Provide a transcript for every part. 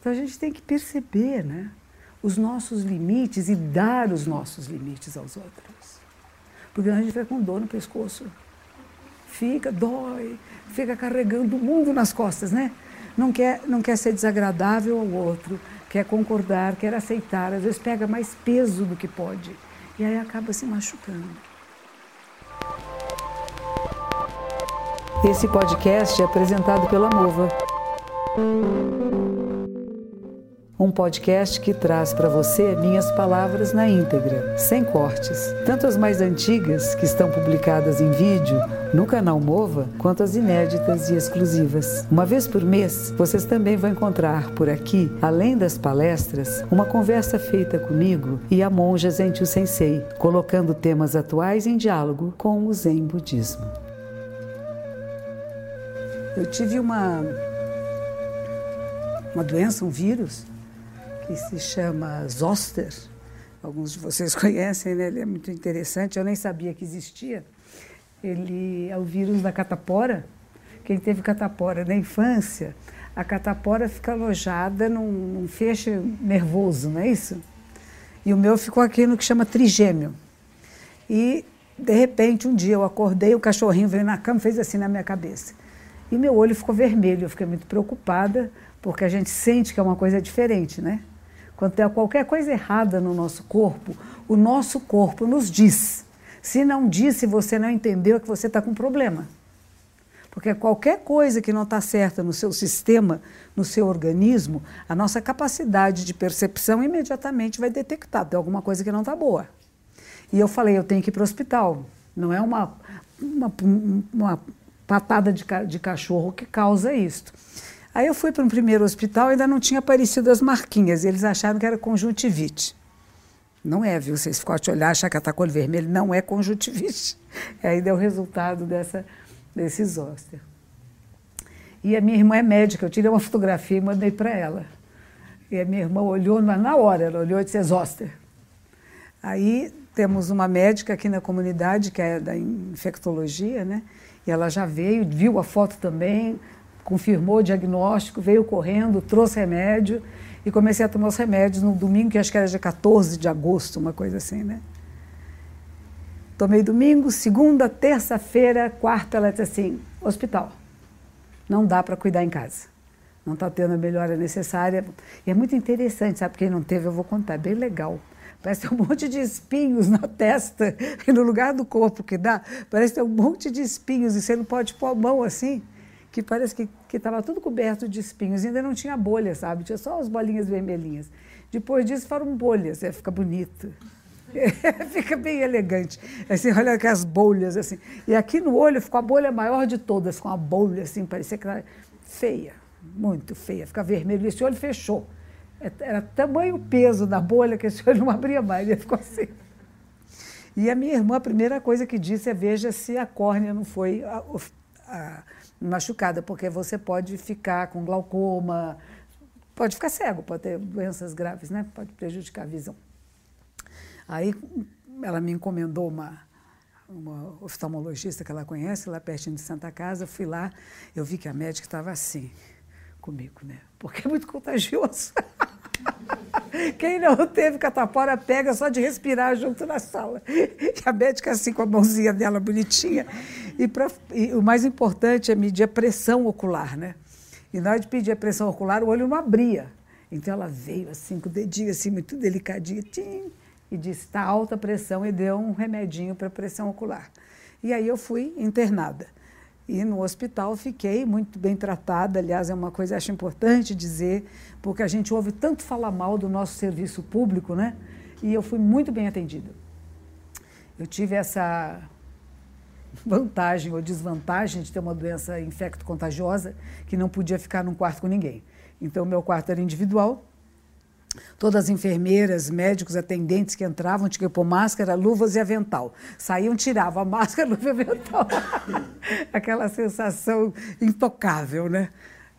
Então a gente tem que perceber né, os nossos limites e dar os nossos limites aos outros. Porque a gente fica com dor no pescoço. Fica, dói, fica carregando o mundo nas costas, né? Não quer, não quer ser desagradável ao outro, quer concordar, quer aceitar, às vezes pega mais peso do que pode e aí acaba se machucando. Esse podcast é apresentado pela Mova. Um podcast que traz para você minhas palavras na íntegra, sem cortes. Tanto as mais antigas, que estão publicadas em vídeo no canal Mova, quanto as inéditas e exclusivas. Uma vez por mês, vocês também vão encontrar por aqui, além das palestras, uma conversa feita comigo e a monja Zentiu Sensei, colocando temas atuais em diálogo com o Zen Budismo. Eu tive uma, uma doença, um vírus, que se chama Zoster. Alguns de vocês conhecem, né? ele é muito interessante, eu nem sabia que existia. Ele é o vírus da catapora. Quem teve catapora na infância, a catapora fica alojada num, num feixe nervoso, não é isso? E o meu ficou aqui no que chama trigêmeo. E, de repente, um dia eu acordei, o cachorrinho veio na cama fez assim na minha cabeça. E meu olho ficou vermelho, eu fiquei muito preocupada, porque a gente sente que é uma coisa diferente, né? Quando tem qualquer coisa errada no nosso corpo, o nosso corpo nos diz. Se não diz, se você não entendeu, é que você está com problema. Porque qualquer coisa que não está certa no seu sistema, no seu organismo, a nossa capacidade de percepção imediatamente vai detectar, tem alguma coisa que não está boa. E eu falei, eu tenho que ir para o hospital. Não é uma, uma, uma patada de, de cachorro que causa isto. Aí eu fui para um primeiro hospital ainda não tinha aparecido as marquinhas. Eles acharam que era conjuntivite. Não é, viu? Vocês ficam a te olhar, achar que está com olho vermelho. Não é conjuntivite. Aí deu o resultado dessa, desse zóster. E a minha irmã é médica. Eu tirei uma fotografia e mandei para ela. E a minha irmã olhou na hora, ela olhou e disse: é zóster. Aí temos uma médica aqui na comunidade, que é da infectologia, né? E ela já veio, viu a foto também, confirmou o diagnóstico, veio correndo, trouxe remédio e comecei a tomar os remédios no domingo, que acho que era dia 14 de agosto, uma coisa assim, né? Tomei domingo, segunda, terça-feira, quarta, ela disse assim: hospital. Não dá para cuidar em casa. Não está tendo a melhora necessária. E é muito interessante, sabe? Quem não teve, eu vou contar, é bem legal. Parece ter um monte de espinhos na testa e no lugar do corpo que dá, parece ter um monte de espinhos e você não pode pôr a mão assim que parece que estava tudo coberto de espinhos, ainda não tinha bolha, sabe? Tinha só as bolinhas vermelhinhas. Depois disso foram bolhas, é, fica bonito. Fica bem elegante. Assim, olha aquelas bolhas assim. E aqui no olho ficou a bolha maior de todas, ficou uma bolha assim, parecia que era feia, muito feia, fica vermelho. Esse olho fechou. É, era tamanho peso da bolha que esse olho não abria mais, ele ficou assim. E a minha irmã, a primeira coisa que disse é: veja se a córnea não foi a, a, machucada, porque você pode ficar com glaucoma, pode ficar cego, pode ter doenças graves, né? Pode prejudicar a visão. Aí ela me encomendou uma, uma oftalmologista que ela conhece, lá pertinho de Santa Casa, fui lá, eu vi que a médica estava assim comigo, né? Porque é muito contagioso. Quem não teve catapora pega só de respirar junto na sala. E a médica assim com a mãozinha dela bonitinha. E, pra, e o mais importante é medir a pressão ocular, né? E na hora de pedir a pressão ocular, o olho não abria. Então ela veio assim, com o dedinho assim, muito delicadinho, tim, e disse, está alta a pressão, e deu um remedinho para pressão ocular. E aí eu fui internada. E no hospital fiquei muito bem tratada, aliás, é uma coisa que acho importante dizer, porque a gente ouve tanto falar mal do nosso serviço público, né? E eu fui muito bem atendida. Eu tive essa vantagem ou desvantagem de ter uma doença infecto-contagiosa que não podia ficar num quarto com ninguém. Então, meu quarto era individual, Todas as enfermeiras, médicos, atendentes que entravam tinham que pôr máscara, luvas e avental. Saíam, tiravam a máscara, luva e avental. Aquela sensação intocável, né?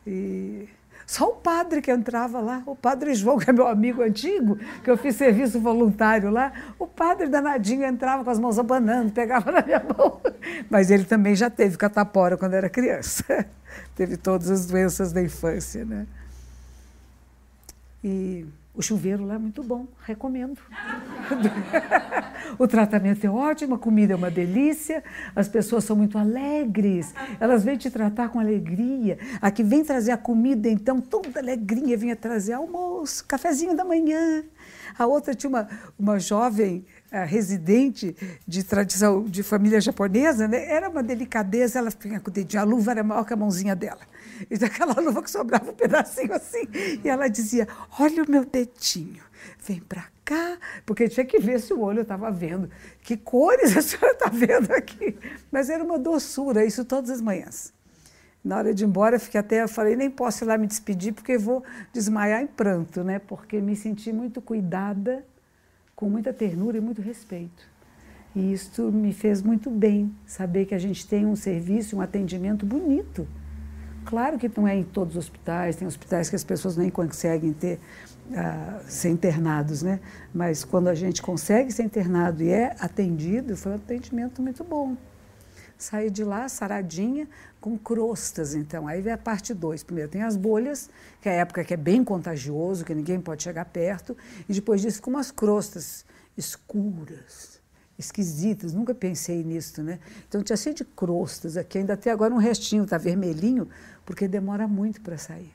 E só o padre que entrava lá, o padre João, que é meu amigo antigo, que eu fiz serviço voluntário lá, o padre danadinho entrava com as mãos abanando, pegava na minha mão. Mas ele também já teve catapora quando era criança. teve todas as doenças da infância, né? E o chuveiro lá é muito bom, recomendo. o tratamento é ótimo, a comida é uma delícia, as pessoas são muito alegres, elas vêm te tratar com alegria. A que vem trazer a comida, então, toda alegrinha, vinha trazer almoço, cafezinho da manhã. A outra tinha uma, uma jovem uh, residente de tradição de família japonesa, né? era uma delicadeza, ela vinha com o dedinho, a luva era maior que a mãozinha dela e daquela luva que sobrava um pedacinho assim. E ela dizia: Olha o meu dedinho, vem para cá, porque tinha que ver se o olho estava vendo. Que cores a senhora está vendo aqui? Mas era uma doçura, isso todas as manhãs. Na hora de ir embora, fiquei até, eu falei, nem posso ir lá me despedir, porque vou desmaiar em pranto, né? Porque me senti muito cuidada, com muita ternura e muito respeito. E isso me fez muito bem, saber que a gente tem um serviço, um atendimento bonito Claro que não é em todos os hospitais, tem hospitais que as pessoas nem conseguem ter, uh, ser internados, né? Mas quando a gente consegue ser internado e é atendido, foi um atendimento muito bom. Saí de lá saradinha, com crostas, então. Aí vem a parte 2. Primeiro tem as bolhas, que é a época que é bem contagioso, que ninguém pode chegar perto, e depois disso com umas crostas escuras, esquisitas, nunca pensei nisso, né? Então tinha cheio de crostas aqui, ainda até agora um restinho, está vermelhinho, porque demora muito para sair.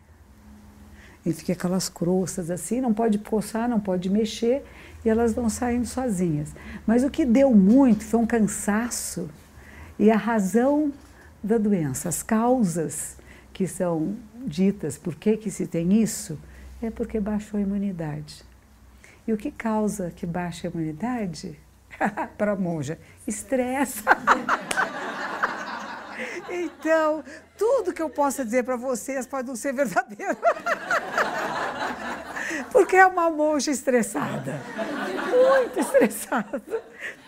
E fica aquelas crostas assim, não pode coçar, não pode mexer, e elas vão saindo sozinhas. Mas o que deu muito foi um cansaço e a razão da doença, as causas que são ditas, por que, que se tem isso, é porque baixou a imunidade. E o que causa que baixa a imunidade? Para monja, estresse. Então, tudo que eu possa dizer para vocês pode não ser verdadeiro. Porque é uma monja estressada. Muito estressada.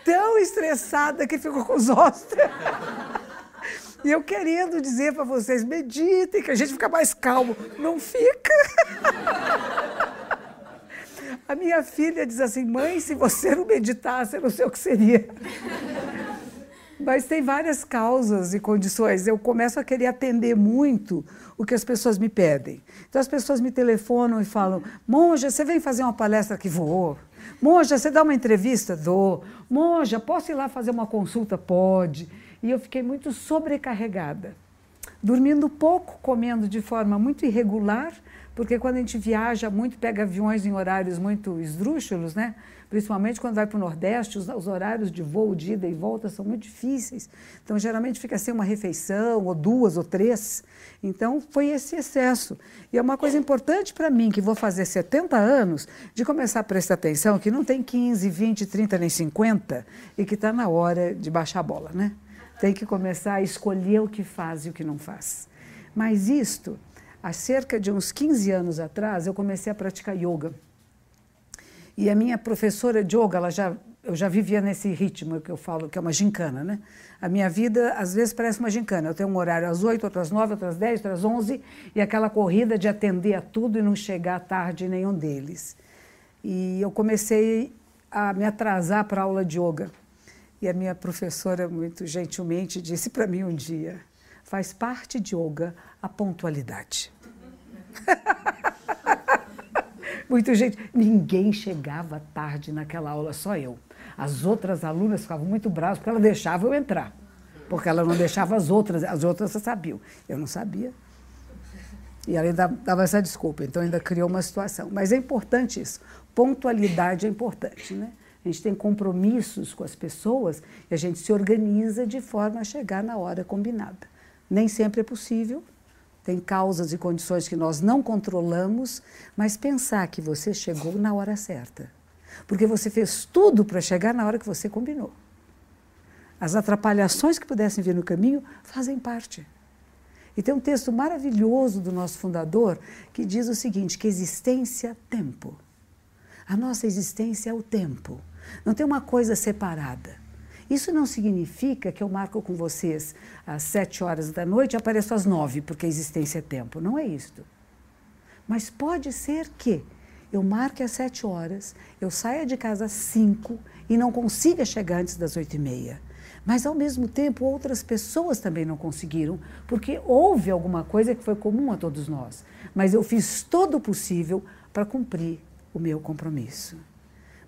Tão estressada que ficou com os ossos. E eu querendo dizer para vocês, meditem, que a gente fica mais calmo. Não fica. A minha filha diz assim: mãe, se você não meditasse, eu não sei o que seria. Mas tem várias causas e condições. Eu começo a querer atender muito o que as pessoas me pedem. Então as pessoas me telefonam e falam: Monja, você vem fazer uma palestra que vou. Monja, você dá uma entrevista? Dou. Monja, posso ir lá fazer uma consulta? Pode. E eu fiquei muito sobrecarregada. Dormindo pouco, comendo de forma muito irregular, porque quando a gente viaja muito, pega aviões em horários muito esdrúxulos, né? principalmente quando vai para o Nordeste, os, os, horários de voo, de ida e volta são muito difíceis. Então, geralmente fica sem uma refeição, ou duas, ou três. Então, foi esse excesso. E é uma coisa importante para mim, que vou fazer 70 anos, de começar a prestar atenção que não tem 15, 20, 30, nem 50, e que está na hora de baixar a bola, né? Tem que começar a escolher o que faz e o que não faz. Mas isto, há cerca de uns 15 anos atrás, eu comecei a praticar yoga. E a minha professora de yoga, ela já, eu já vivia nesse ritmo que eu falo, que é uma gincana, né? A minha vida, às vezes, parece uma gincana. Eu tenho um horário às 8, outras 9, outras 10, outras 11, e aquela corrida de atender a tudo e não chegar tarde em nenhum deles. E eu comecei a me atrasar para a aula de yoga. E a minha professora, muito gentilmente, disse para mim um dia: faz parte de yoga a pontualidade. Muito gente. Ninguém chegava tarde naquela aula, só eu. As outras alunas ficavam muito bravas porque ela deixava eu entrar. Porque ela não deixava as outras, as outras sabiam. Eu não sabia. E ela ainda dava essa desculpa, então ainda criou uma situação. Mas é importante isso. Pontualidade é importante, né? A gente tem compromissos com as pessoas e a gente se organiza de forma a chegar na hora combinada. Nem sempre é possível, tem causas e condições que nós não controlamos, mas pensar que você chegou na hora certa. Porque você fez tudo para chegar na hora que você combinou. As atrapalhações que pudessem vir no caminho fazem parte. E tem um texto maravilhoso do nosso fundador que diz o seguinte: que existência, tempo. A nossa existência é o tempo. Não tem uma coisa separada. Isso não significa que eu marco com vocês às sete horas da noite e apareço às nove, porque a existência é tempo. Não é isto. Mas pode ser que eu marque às sete horas, eu saia de casa às cinco e não consiga chegar antes das oito e meia. Mas, ao mesmo tempo, outras pessoas também não conseguiram, porque houve alguma coisa que foi comum a todos nós. Mas eu fiz todo o possível para cumprir o meu compromisso.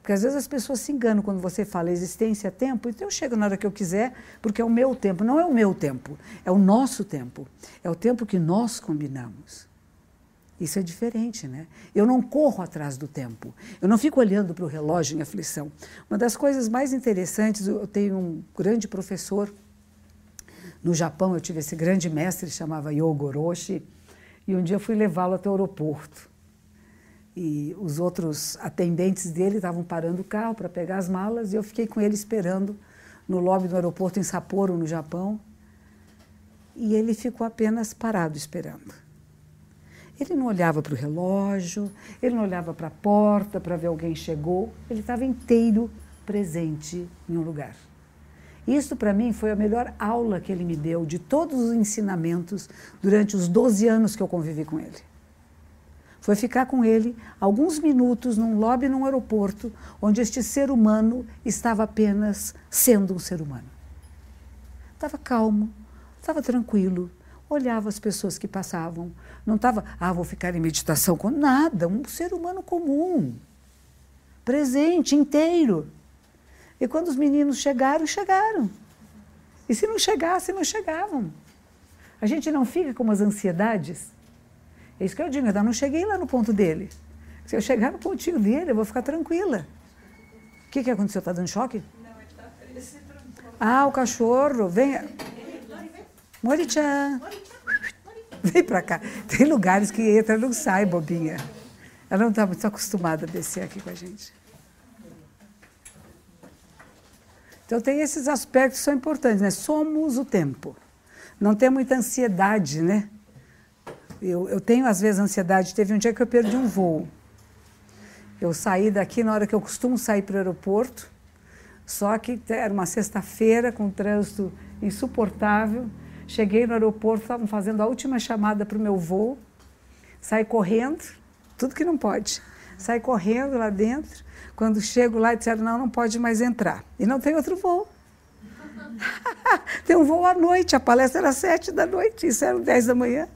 Porque às vezes as pessoas se enganam quando você fala existência, tempo, então eu chego na hora que eu quiser, porque é o meu tempo. Não é o meu tempo, é o nosso tempo. É o tempo que nós combinamos. Isso é diferente, né? Eu não corro atrás do tempo. Eu não fico olhando para o relógio em aflição. Uma das coisas mais interessantes, eu tenho um grande professor no Japão, eu tive esse grande mestre, chamava Yogo Orochi, e um dia eu fui levá-lo até o aeroporto. E os outros atendentes dele estavam parando o carro para pegar as malas, e eu fiquei com ele esperando no lobby do aeroporto em Sapporo, no Japão. E ele ficou apenas parado esperando. Ele não olhava para o relógio, ele não olhava para a porta para ver alguém chegou, ele estava inteiro presente em um lugar. Isso, para mim, foi a melhor aula que ele me deu de todos os ensinamentos durante os 12 anos que eu convivi com ele. Foi ficar com ele alguns minutos num lobby num aeroporto, onde este ser humano estava apenas sendo um ser humano. Estava calmo, estava tranquilo, olhava as pessoas que passavam, não estava, ah, vou ficar em meditação com nada, um ser humano comum, presente, inteiro. E quando os meninos chegaram, chegaram. E se não chegassem, não chegavam. A gente não fica com umas ansiedades. É isso que eu digo, eu não cheguei lá no ponto dele. Se eu chegar no pontinho dele, eu vou ficar tranquila. O que, que aconteceu? Está dando choque? Não, ele está preso. Ah, o cachorro. Vem. Mori-chan. Vem para cá. Tem lugares que entra e não sai, bobinha. Ela não está muito acostumada a descer aqui com a gente. Então, tem esses aspectos que são importantes, né? Somos o tempo. Não tem muita ansiedade, né? Eu, eu tenho, às vezes, ansiedade. Teve um dia que eu perdi um voo. Eu saí daqui na hora que eu costumo sair para o aeroporto, só que era uma sexta-feira com um trânsito insuportável. Cheguei no aeroporto, estavam fazendo a última chamada para o meu voo. Saí correndo, tudo que não pode. Saí correndo lá dentro. Quando chego lá, disseram: não, não pode mais entrar. E não tem outro voo. tem um voo à noite, a palestra era sete da noite, isso era dez da manhã.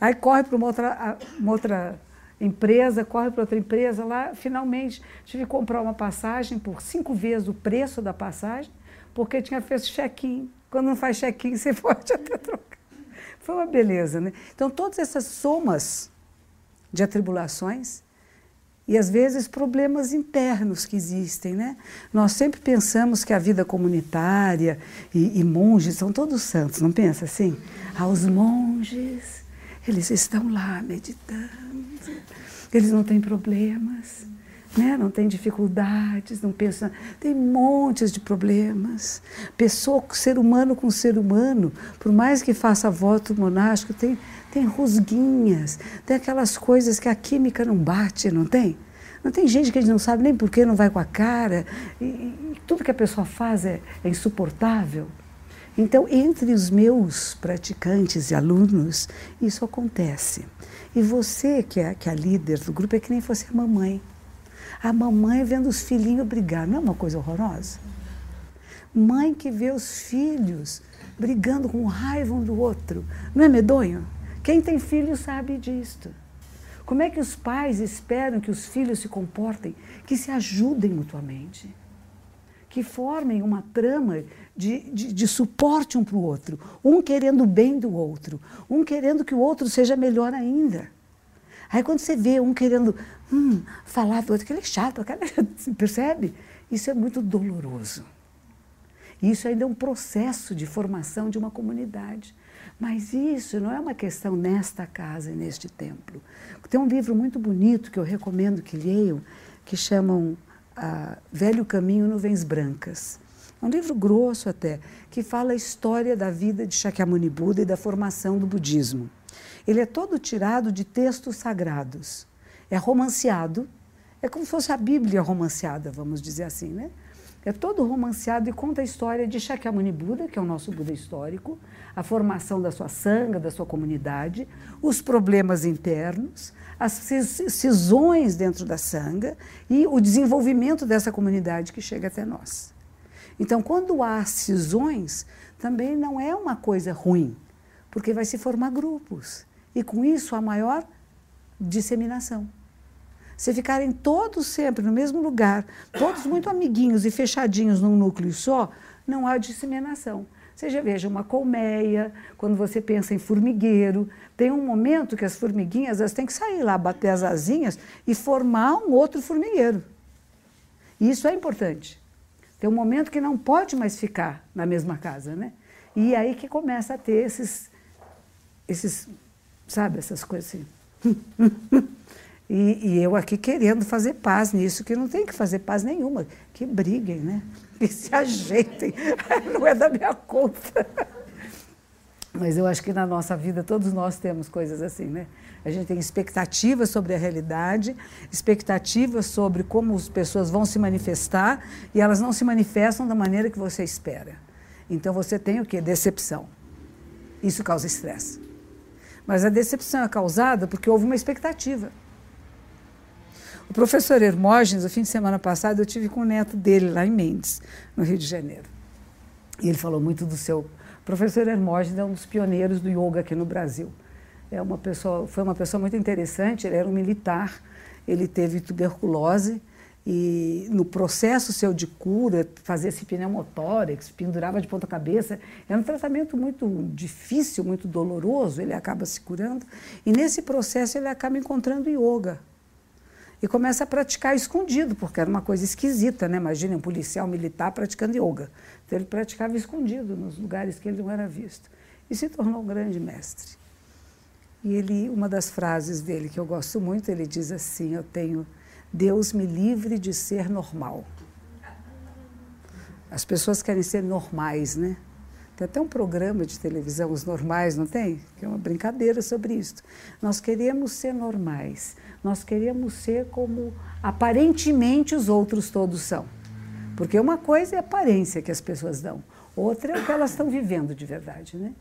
Aí corre para uma outra, uma outra empresa, corre para outra empresa lá. Finalmente, tive que comprar uma passagem por cinco vezes o preço da passagem, porque tinha feito check-in. Quando não faz check-in, você pode até trocar. Foi uma beleza, né? Então, todas essas somas de atribulações e às vezes problemas internos que existem, né? Nós sempre pensamos que a vida comunitária e, e monges são todos santos, não pensa assim? Ah, os monges, eles estão lá meditando, eles não têm problemas né? não tem dificuldades, não pensa, tem montes de problemas. Pessoa, ser humano com ser humano, por mais que faça voto monástico, tem, tem rusguinhas, tem aquelas coisas que a química não bate, não tem? Não tem gente que a gente não sabe nem por que não vai com a cara, e, e tudo que a pessoa faz é, é insuportável. Então, entre os meus praticantes e alunos, isso acontece. E você, que é, que é a líder do grupo, é que nem fosse a mamãe. A mamãe vendo os filhinhos brigar, não é uma coisa horrorosa? Mãe que vê os filhos brigando com raiva um do outro, não é medonho? Quem tem filho sabe disto. Como é que os pais esperam que os filhos se comportem, que se ajudem mutuamente? Que formem uma trama de, de, de suporte um para o outro, um querendo o bem do outro, um querendo que o outro seja melhor ainda. Aí quando você vê um querendo hum, falar do outro, aquele é chato, aquele, percebe? Isso é muito doloroso. Isso ainda é um processo de formação de uma comunidade. Mas isso não é uma questão nesta casa e neste templo. Tem um livro muito bonito que eu recomendo que leiam, que chamam ah, Velho Caminho Nuvens Brancas. É um livro grosso até, que fala a história da vida de Shakyamuni Buda e da formação do budismo. Ele é todo tirado de textos sagrados. É romanceado, é como se fosse a Bíblia romanceada, vamos dizer assim, né? É todo romanceado e conta a história de Shakyamuni Buda, que é o nosso Buda histórico, a formação da sua sanga, da sua comunidade, os problemas internos, as cisões dentro da sanga e o desenvolvimento dessa comunidade que chega até nós. Então, quando há cisões, também não é uma coisa ruim, porque vai se formar grupos. E com isso, a maior disseminação. Se ficarem todos sempre no mesmo lugar, todos muito amiguinhos e fechadinhos num núcleo só, não há disseminação. Já veja uma colmeia, quando você pensa em formigueiro, tem um momento que as formiguinhas elas têm que sair lá, bater as asinhas e formar um outro formigueiro. Isso é importante. Tem um momento que não pode mais ficar na mesma casa, né? E aí que começa a ter esses, esses sabe, essas coisas assim. E, e, eu aqui querendo fazer paz nisso, que não tem que fazer paz nenhuma, que briguem, né? Que se ajeitem, não é da minha conta. Mas eu acho que na nossa vida todos nós temos coisas assim, né? A gente tem expectativas sobre a realidade, expectativas sobre como as pessoas vão se manifestar e elas não se manifestam da maneira que você espera. Então você tem o quê? Decepção. Isso causa estresse. Mas a decepção é causada porque houve uma expectativa. O professor Hermógenes, o fim de semana passado, eu tive com o neto dele lá em Mendes, no Rio de Janeiro. E ele falou muito do seu. Professor Hermógenes é um dos pioneiros do yoga aqui no Brasil. É uma pessoa, foi uma pessoa muito interessante, ele era um militar, ele teve tuberculose e no processo seu de cura, fazia-se pneumotórax, pendurava de ponta cabeça, era um tratamento muito difícil, muito doloroso, ele acaba se curando e nesse processo ele acaba encontrando yoga e começa a praticar escondido, porque era uma coisa esquisita, né? Imagina um policial militar praticando yoga. Então ele praticava escondido nos lugares que ele não era visto. E se tornou um grande mestre. E ele, uma das frases dele que eu gosto muito, ele diz assim: Eu tenho Deus me livre de ser normal. As pessoas querem ser normais, né? Tem até um programa de televisão, Os Normais, não tem? Que é uma brincadeira sobre isso. Nós queremos ser normais. Nós queremos ser como aparentemente os outros todos são. Porque uma coisa é a aparência que as pessoas dão, outra é o que elas estão vivendo de verdade, né?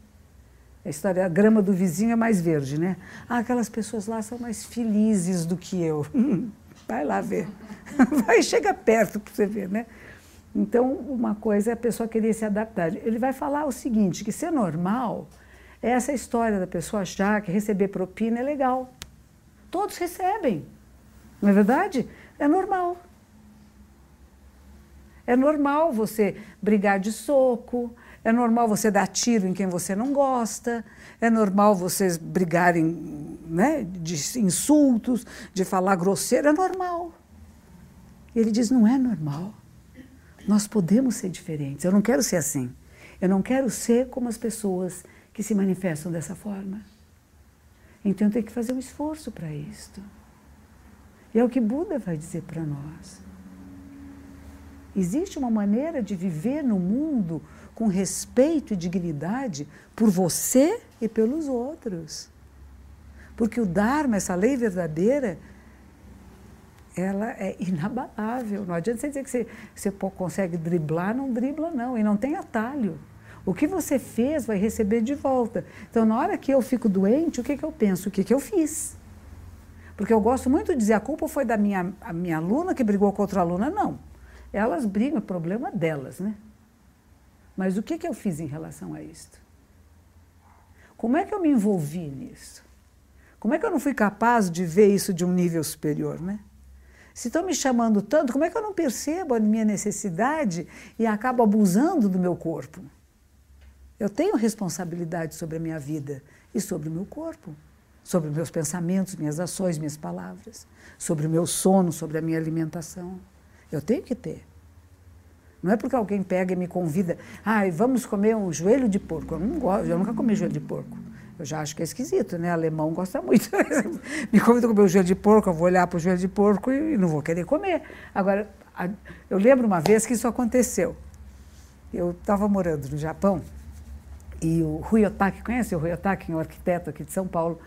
A história, a grama do vizinho é mais verde, né? Ah, aquelas pessoas lá são mais felizes do que eu. Vai lá ver. Vai, chega perto para você ver, né? Então, uma coisa é a pessoa querer se adaptar. Ele vai falar o seguinte, que ser normal é essa história da pessoa achar que receber propina é legal. Todos recebem, não é verdade? É normal. É normal você brigar de soco, é normal você dar tiro em quem você não gosta, é normal vocês brigarem né, de insultos, de falar grosseiro, é normal. Ele diz: não é normal. Nós podemos ser diferentes. Eu não quero ser assim. Eu não quero ser como as pessoas que se manifestam dessa forma. Então tem que fazer um esforço para isto. E é o que Buda vai dizer para nós. Existe uma maneira de viver no mundo com respeito e dignidade por você e pelos outros. Porque o Dharma, essa lei verdadeira, ela é inabalável. Não adianta você dizer que você, você consegue driblar, não dribla não, e não tem atalho. O que você fez vai receber de volta. Então, na hora que eu fico doente, o que, que eu penso? O que, que eu fiz? Porque eu gosto muito de dizer, a culpa foi da minha, a minha aluna que brigou com outra aluna. Não. Elas brigam, é problema delas, né? Mas o que, que eu fiz em relação a isto? Como é que eu me envolvi nisso? Como é que eu não fui capaz de ver isso de um nível superior, né? Se estão me chamando tanto, como é que eu não percebo a minha necessidade e acabo abusando do meu corpo? Eu tenho responsabilidade sobre a minha vida e sobre o meu corpo, sobre meus pensamentos, minhas ações, minhas palavras, sobre o meu sono, sobre a minha alimentação. Eu tenho que ter. Não é porque alguém pega e me convida, ah, vamos comer um joelho de porco. Eu não gosto, eu nunca comi joelho de porco. Eu já acho que é esquisito, né? Alemão gosta muito. Me convida a comer o joelho de porco, eu vou olhar para o joelho de porco e não vou querer comer. Agora, eu lembro uma vez que isso aconteceu. Eu estava morando no Japão e o Rui Otaki, conhece o Rui Otaki, um arquiteto aqui de São Paulo?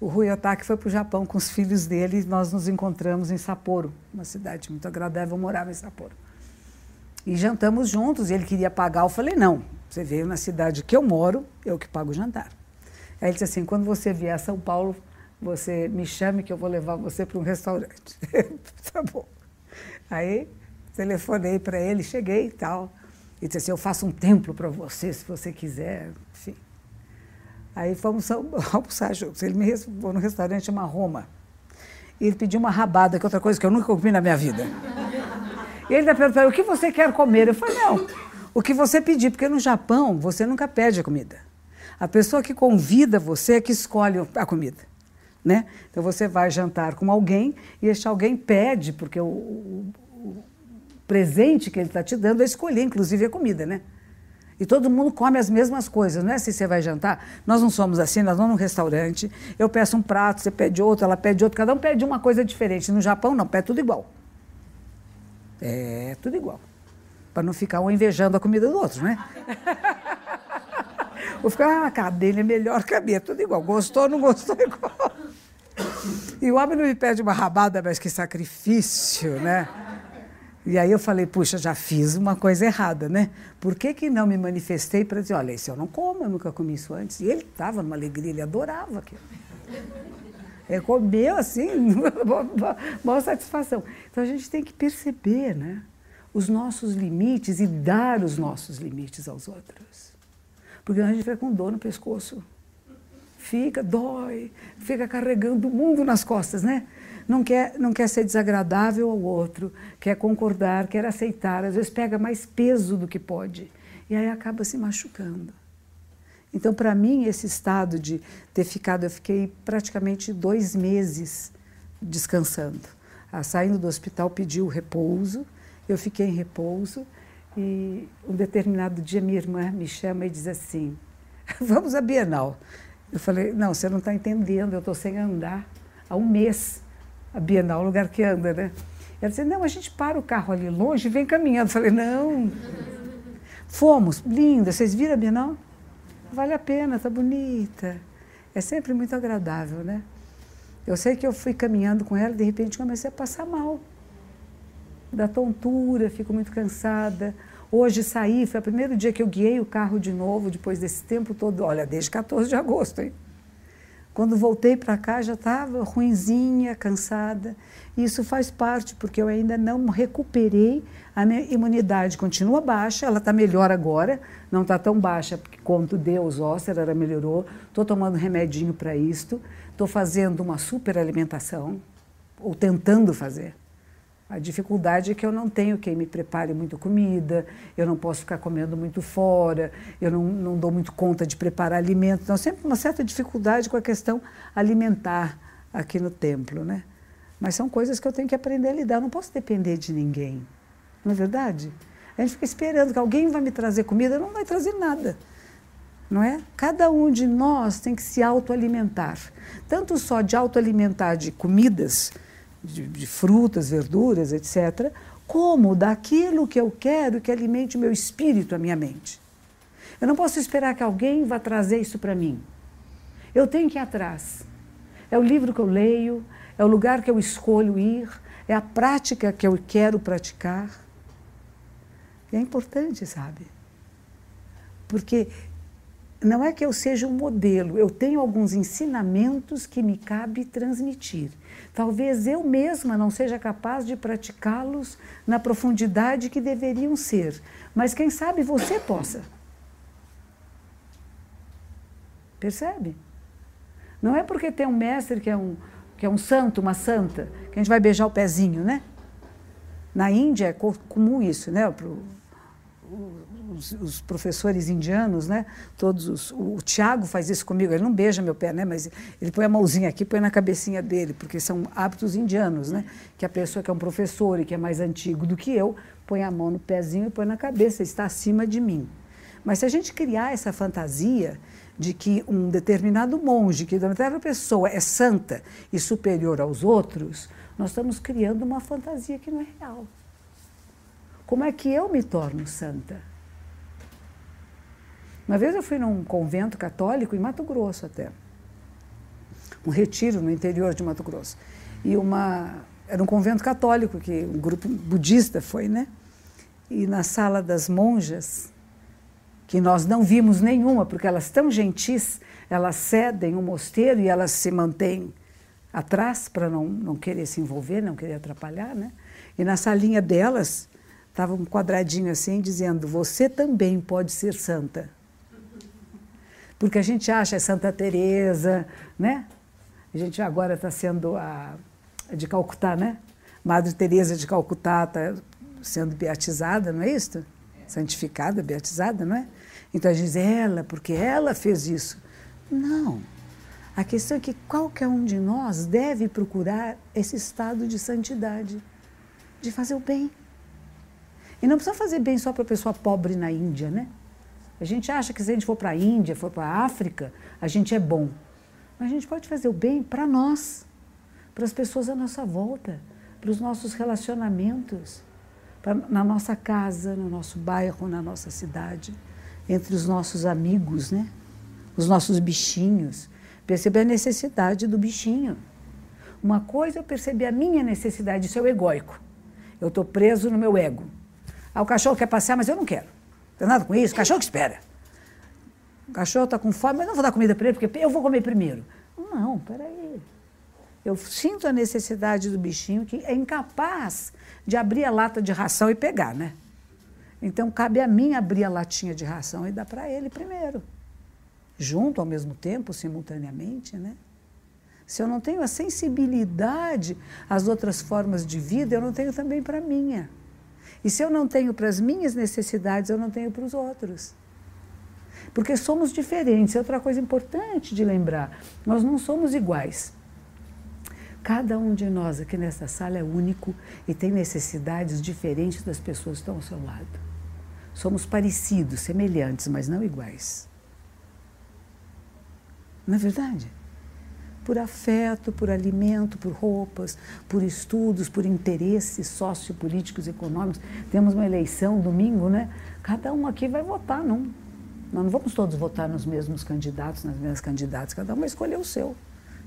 O Rui Otaki foi para o Japão com os filhos dele e nós nos encontramos em Sapporo, uma cidade muito agradável, eu morava em Sapporo. E jantamos juntos e ele queria pagar, eu falei, não, você veio na cidade que eu moro, eu que pago o jantar. Aí ele disse assim: quando você vier a São Paulo, você me chame que eu vou levar você para um restaurante. tá bom. Aí telefonei para ele, cheguei e tal. Ele disse assim, eu faço um templo para você, se você quiser, enfim. Aí fomos almoçar juntos. Ele me recebeu no restaurante uma Roma. E ele pediu uma rabada, que é outra coisa que eu nunca comi na minha vida. E ele ainda perguntou, o que você quer comer? Eu falei, não, o que você pedir, porque no Japão você nunca pede a comida. A pessoa que convida você é que escolhe a comida. Né? Então você vai jantar com alguém e este alguém pede, porque o, o presente que ele está te dando é escolher, inclusive a comida, né? E todo mundo come as mesmas coisas, não é assim você vai jantar? Nós não somos assim, nós vamos num restaurante, eu peço um prato, você pede outro, ela pede outro, cada um pede uma coisa diferente. No Japão, não, pede tudo igual. É tudo igual. Para não ficar um invejando a comida do outro, né? Vou ficar, ah, a dele é melhor que a minha, tudo igual. Gostou, não gostou, igual. E o homem não me pede uma rabada, mas que sacrifício, né? E aí eu falei, puxa, já fiz uma coisa errada, né? Por que, que não me manifestei para dizer, olha, isso eu não como, eu nunca comi isso antes. E ele estava numa alegria, ele adorava aquilo. Ele comeu assim, maior satisfação. Então a gente tem que perceber, né? Os nossos limites e dar os nossos limites aos outros. Porque a gente fica com dor no pescoço. Fica, dói, fica carregando o mundo nas costas, né? Não quer, não quer ser desagradável ao outro, quer concordar, quer aceitar, às vezes pega mais peso do que pode e aí acaba se machucando. Então, para mim, esse estado de ter ficado, eu fiquei praticamente dois meses descansando. Ah, saindo do hospital, pediu repouso, eu fiquei em repouso e um determinado dia minha irmã me chama e diz assim: Vamos à Bienal. Eu falei: Não, você não está entendendo, eu estou sem andar há um mês a Bienal, o lugar que anda, né? Ela disse, não, a gente para o carro ali longe e vem caminhando. Eu falei, não. Fomos, linda, vocês viram a Bienal? Vale a pena, tá bonita. É sempre muito agradável, né? Eu sei que eu fui caminhando com ela e de repente comecei a passar mal. Da tontura, fico muito cansada. Hoje saí, foi o primeiro dia que eu guiei o carro de novo, depois desse tempo todo, olha, desde 14 de agosto, hein? Quando voltei para cá já estava ruinzinha, cansada. Isso faz parte, porque eu ainda não recuperei a minha imunidade. Continua baixa, ela está melhor agora, não está tão baixa quanto Deus, Ósser, ela melhorou. Estou tomando remedinho para isto, estou fazendo uma super alimentação, ou tentando fazer. A dificuldade é que eu não tenho quem me prepare muito comida, eu não posso ficar comendo muito fora, eu não, não dou muito conta de preparar alimento. Então, sempre uma certa dificuldade com a questão alimentar aqui no templo, né? Mas são coisas que eu tenho que aprender a lidar, eu não posso depender de ninguém. Não é verdade? A gente fica esperando que alguém vai me trazer comida, não vai trazer nada. Não é? Cada um de nós tem que se autoalimentar. Tanto só de autoalimentar de comidas, de, de frutas, verduras, etc., como daquilo que eu quero que alimente o meu espírito, a minha mente. Eu não posso esperar que alguém vá trazer isso para mim. Eu tenho que ir atrás. É o livro que eu leio, é o lugar que eu escolho ir, é a prática que eu quero praticar. E é importante, sabe? Porque não é que eu seja um modelo, eu tenho alguns ensinamentos que me cabe transmitir. Talvez eu mesma não seja capaz de praticá-los na profundidade que deveriam ser, mas quem sabe você possa. Percebe? Não é porque tem um mestre que é um, que é um santo, uma santa, que a gente vai beijar o pezinho, né? Na Índia é comum isso, né? Pro, os, os, professores indianos, né? Todos os, o, o Tiago faz isso comigo. Ele não beija meu pé, né? Mas ele põe a mãozinha aqui, põe na cabecinha dele, porque são hábitos indianos, né? Que a pessoa que é um professor e que é mais antigo do que eu põe a mão no pezinho e põe na cabeça, está acima de mim. Mas se a gente criar essa fantasia de que um determinado monge, que determinada pessoa é santa e superior aos outros, nós estamos criando uma fantasia que não é real. Como é que eu me torno santa? Uma vez eu fui num convento católico em Mato Grosso até. Um retiro no interior de Mato Grosso. E uma era um convento católico que um grupo budista foi, né? E na sala das monjas, que nós não vimos nenhuma, porque elas tão gentis, elas cedem o mosteiro e elas se mantêm atrás para não, não querer se envolver, não querer atrapalhar, né? E na salinha delas, Estava um quadradinho assim dizendo: Você também pode ser santa. Porque a gente acha é Santa Teresa, né? A gente agora está sendo a de Calcutá, né? Madre Teresa de Calcutá está sendo beatizada, não é isso? Santificada, beatizada, não é? Então a gente diz ela, porque ela fez isso. Não. A questão é que qualquer um de nós deve procurar esse estado de santidade, de fazer o bem. E não precisa fazer bem só para a pessoa pobre na Índia, né? A gente acha que se a gente for para a Índia, for para a África, a gente é bom. Mas a gente pode fazer o bem para nós, para as pessoas à nossa volta, para os nossos relacionamentos, pra, na nossa casa, no nosso bairro, na nossa cidade, entre os nossos amigos, né? Os nossos bichinhos. Perceber a necessidade do bichinho. Uma coisa eu perceber a minha necessidade, isso é o egóico. Eu estou preso no meu ego. Ah, o cachorro quer passear, mas eu não quero. Tem nada com isso, cachorro que espera. O cachorro está com fome, mas não vou dar comida para ele, porque eu vou comer primeiro. Não, peraí. Eu sinto a necessidade do bichinho que é incapaz de abrir a lata de ração e pegar, né? Então cabe a mim abrir a latinha de ração e dar para ele primeiro. Junto ao mesmo tempo, simultaneamente, né? Se eu não tenho a sensibilidade às outras formas de vida, eu não tenho também para a minha. E se eu não tenho para as minhas necessidades, eu não tenho para os outros. Porque somos diferentes. É outra coisa importante de lembrar: nós não somos iguais. Cada um de nós aqui nessa sala é único e tem necessidades diferentes das pessoas que estão ao seu lado. Somos parecidos, semelhantes, mas não iguais. Não é verdade? Por afeto, por alimento, por roupas, por estudos, por interesses sociopolíticos, econômicos. Temos uma eleição domingo, né? Cada um aqui vai votar num. Nós não vamos todos votar nos mesmos candidatos, nas mesmas candidatas, cada um vai escolher o seu.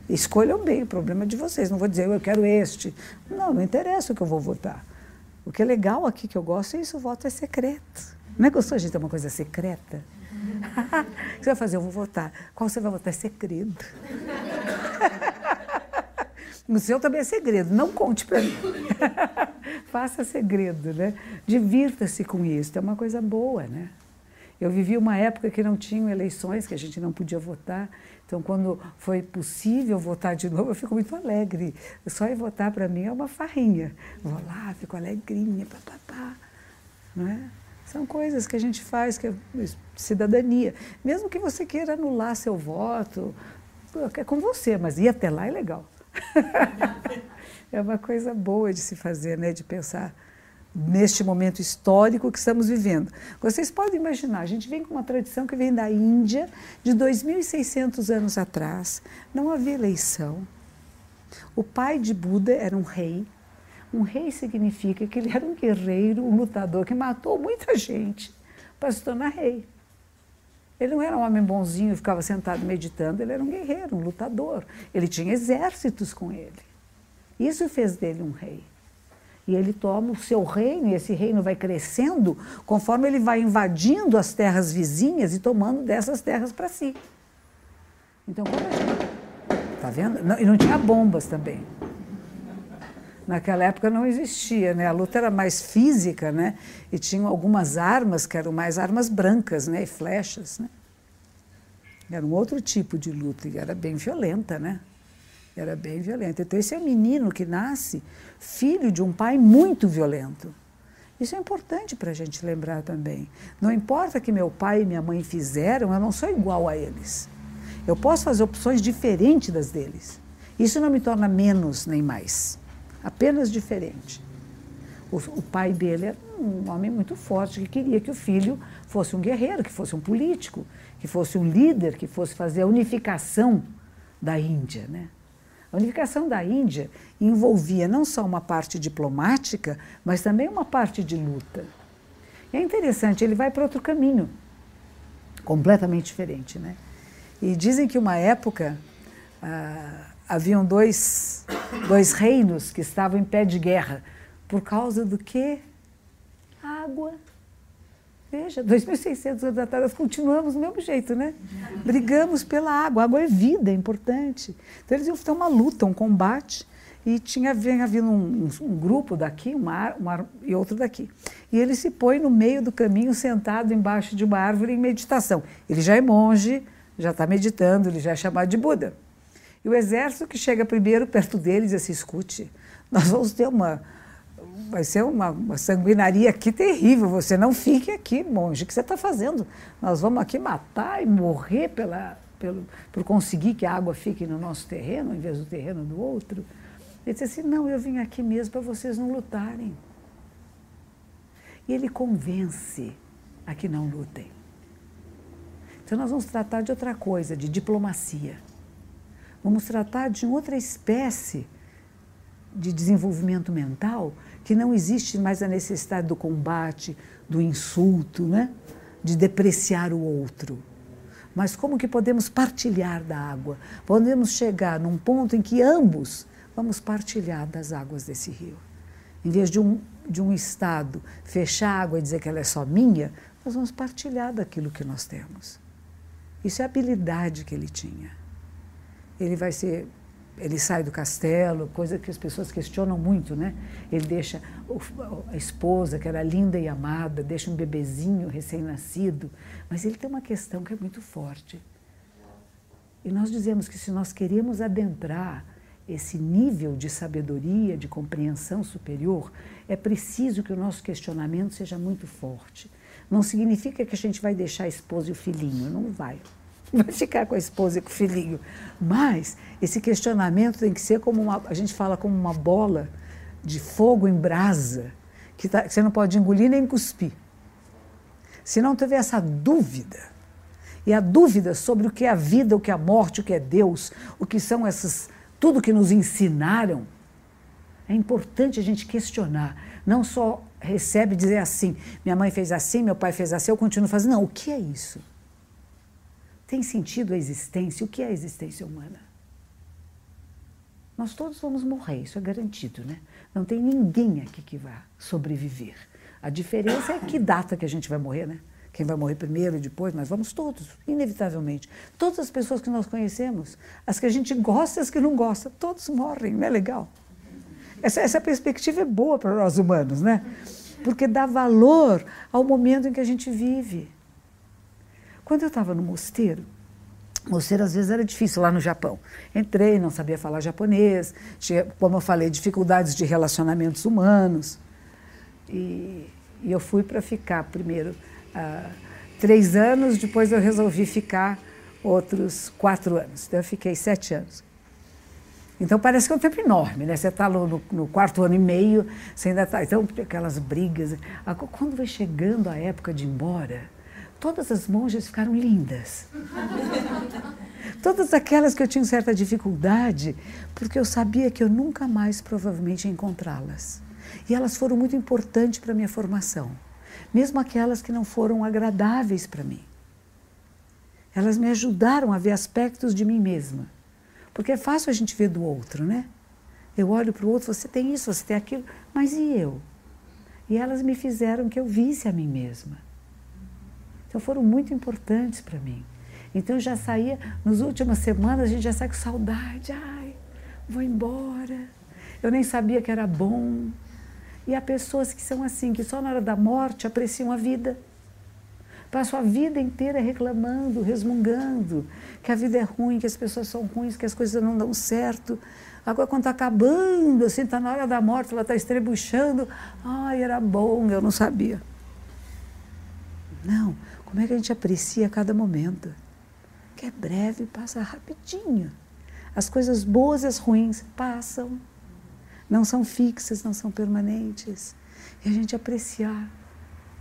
Escolham bem, o problema é de vocês. Não vou dizer eu quero este. Não, não interessa o que eu vou votar. O que é legal aqui que eu gosto é isso, o voto é secreto. Não é gostoso de ter uma coisa secreta? O que você vai fazer? Eu vou votar. Qual você vai votar? É segredo. o seu também é segredo, não conte para mim. Faça segredo, né? Divirta-se com isso, é uma coisa boa, né? Eu vivi uma época que não tinham eleições, que a gente não podia votar. Então, quando foi possível votar de novo, eu fico muito alegre. Só ir votar para mim é uma farrinha. Vou lá, fico alegrinha, papapá. Não é? São coisas que a gente faz, que é cidadania. Mesmo que você queira anular seu voto, é com você, mas ir até lá é legal. é uma coisa boa de se fazer, né? de pensar neste momento histórico que estamos vivendo. Vocês podem imaginar, a gente vem com uma tradição que vem da Índia, de 2.600 anos atrás, não havia eleição. O pai de Buda era um rei. Um rei significa que ele era um guerreiro, um lutador que matou muita gente para se tornar rei. Ele não era um homem bonzinho, ficava sentado meditando, ele era um guerreiro, um lutador. Ele tinha exércitos com ele. Isso fez dele um rei. E ele toma o seu reino, e esse reino vai crescendo conforme ele vai invadindo as terras vizinhas e tomando dessas terras para si. Então, como a gente. Está vendo? Não, e não tinha bombas também. Naquela época não existia, né? A luta era mais física, né? E tinham algumas armas que eram mais armas brancas, né? E flechas, né? Era um outro tipo de luta e era bem violenta, né? Era bem violenta. Então, esse é um menino que nasce filho de um pai muito violento. Isso é importante para a gente lembrar também. Não importa que meu pai e minha mãe fizeram, eu não sou igual a eles. Eu posso fazer opções diferentes das deles. Isso não me torna menos nem mais, apenas diferente. O, o pai dele era um homem muito forte que queria que o filho fosse um guerreiro, que fosse um político, que fosse um líder, que fosse fazer a unificação da Índia, né? A unificação da Índia envolvia não só uma parte diplomática, mas também uma parte de luta. E é interessante, ele vai para outro caminho, completamente diferente. Né? E dizem que uma época ah, haviam dois, dois reinos que estavam em pé de guerra. Por causa do quê? Água. Veja, 2.600 anos atrás, nós continuamos do mesmo jeito, né? Brigamos pela água. A água é vida, é importante. Então, eles iam ter uma luta, um combate. e tinha havido um, um, um grupo daqui uma, uma, e outro daqui. E ele se põe no meio do caminho, sentado embaixo de uma árvore em meditação. Ele já é monge, já está meditando, ele já é chamado de Buda. E o exército que chega primeiro perto dele diz assim: escute, nós vamos ter uma. Vai ser uma, uma sanguinaria aqui terrível. Você não fique aqui, monge. O que você está fazendo? Nós vamos aqui matar e morrer pela, pelo, por conseguir que a água fique no nosso terreno, em vez do terreno do outro. Ele disse assim: Não, eu vim aqui mesmo para vocês não lutarem. E ele convence a que não lutem. Então, nós vamos tratar de outra coisa, de diplomacia. Vamos tratar de outra espécie de desenvolvimento mental que não existe mais a necessidade do combate, do insulto, né? de depreciar o outro. Mas como que podemos partilhar da água? Podemos chegar num ponto em que ambos vamos partilhar das águas desse rio. Em vez de um, de um Estado fechar a água e dizer que ela é só minha, nós vamos partilhar daquilo que nós temos. Isso é a habilidade que ele tinha. Ele vai ser ele sai do castelo, coisa que as pessoas questionam muito, né? Ele deixa a esposa, que era linda e amada, deixa um bebezinho recém-nascido, mas ele tem uma questão que é muito forte. E nós dizemos que se nós queremos adentrar esse nível de sabedoria, de compreensão superior, é preciso que o nosso questionamento seja muito forte. Não significa que a gente vai deixar a esposa e o filhinho, não vai. Vai ficar com a esposa e com o filhinho. Mas esse questionamento tem que ser como uma, a gente fala como uma bola de fogo em brasa, que, tá, que você não pode engolir nem cuspir. Se não tiver essa dúvida, e a dúvida sobre o que é a vida, o que é a morte, o que é Deus, o que são essas tudo que nos ensinaram, é importante a gente questionar. Não só recebe dizer assim, minha mãe fez assim, meu pai fez assim, eu continuo fazendo. Não, o que é isso? Tem sentido a existência? O que é a existência humana? Nós todos vamos morrer, isso é garantido, né? Não tem ninguém aqui que vá sobreviver. A diferença é que data que a gente vai morrer, né? quem vai morrer primeiro e depois, nós vamos todos, inevitavelmente. Todas as pessoas que nós conhecemos, as que a gente gosta e as que não gosta, todos morrem, não é legal? Essa, essa perspectiva é boa para nós humanos, né? Porque dá valor ao momento em que a gente vive. Quando eu estava no mosteiro, mosteiro às vezes era difícil lá no Japão. Entrei, não sabia falar japonês, tinha, como eu falei, dificuldades de relacionamentos humanos. E, e eu fui para ficar primeiro uh, três anos, depois eu resolvi ficar outros quatro anos. Então eu fiquei sete anos. Então parece que é um tempo enorme, né? Você está no, no, quarto ano e meio, você ainda está. Então, aquelas brigas. Quando vai chegando a época de ir embora, todas as monjas ficaram lindas. todas aquelas que eu tinha certa dificuldade, porque eu sabia que eu nunca mais provavelmente ia encontrá-las. E elas foram muito importantes para a minha formação mesmo aquelas que não foram agradáveis para mim. Elas me ajudaram a ver aspectos de mim mesma. Porque é fácil a gente ver do outro, né? Eu olho para o outro, você tem isso, você tem aquilo, mas e eu? E elas me fizeram que eu visse a mim mesma. Então foram muito importantes para mim. Então já saía, nas últimas semanas a gente já sai com saudade, ai, vou embora. Eu nem sabia que era bom, e há pessoas que são assim, que só na hora da morte apreciam a vida. Passam a vida inteira reclamando, resmungando, que a vida é ruim, que as pessoas são ruins, que as coisas não dão certo. Agora, quando está acabando, assim, está na hora da morte, ela está estrebuchando. Ai, era bom, eu não sabia. Não, como é que a gente aprecia cada momento? Que é breve, passa rapidinho. As coisas boas e as ruins passam não são fixas, não são permanentes. E a gente apreciar.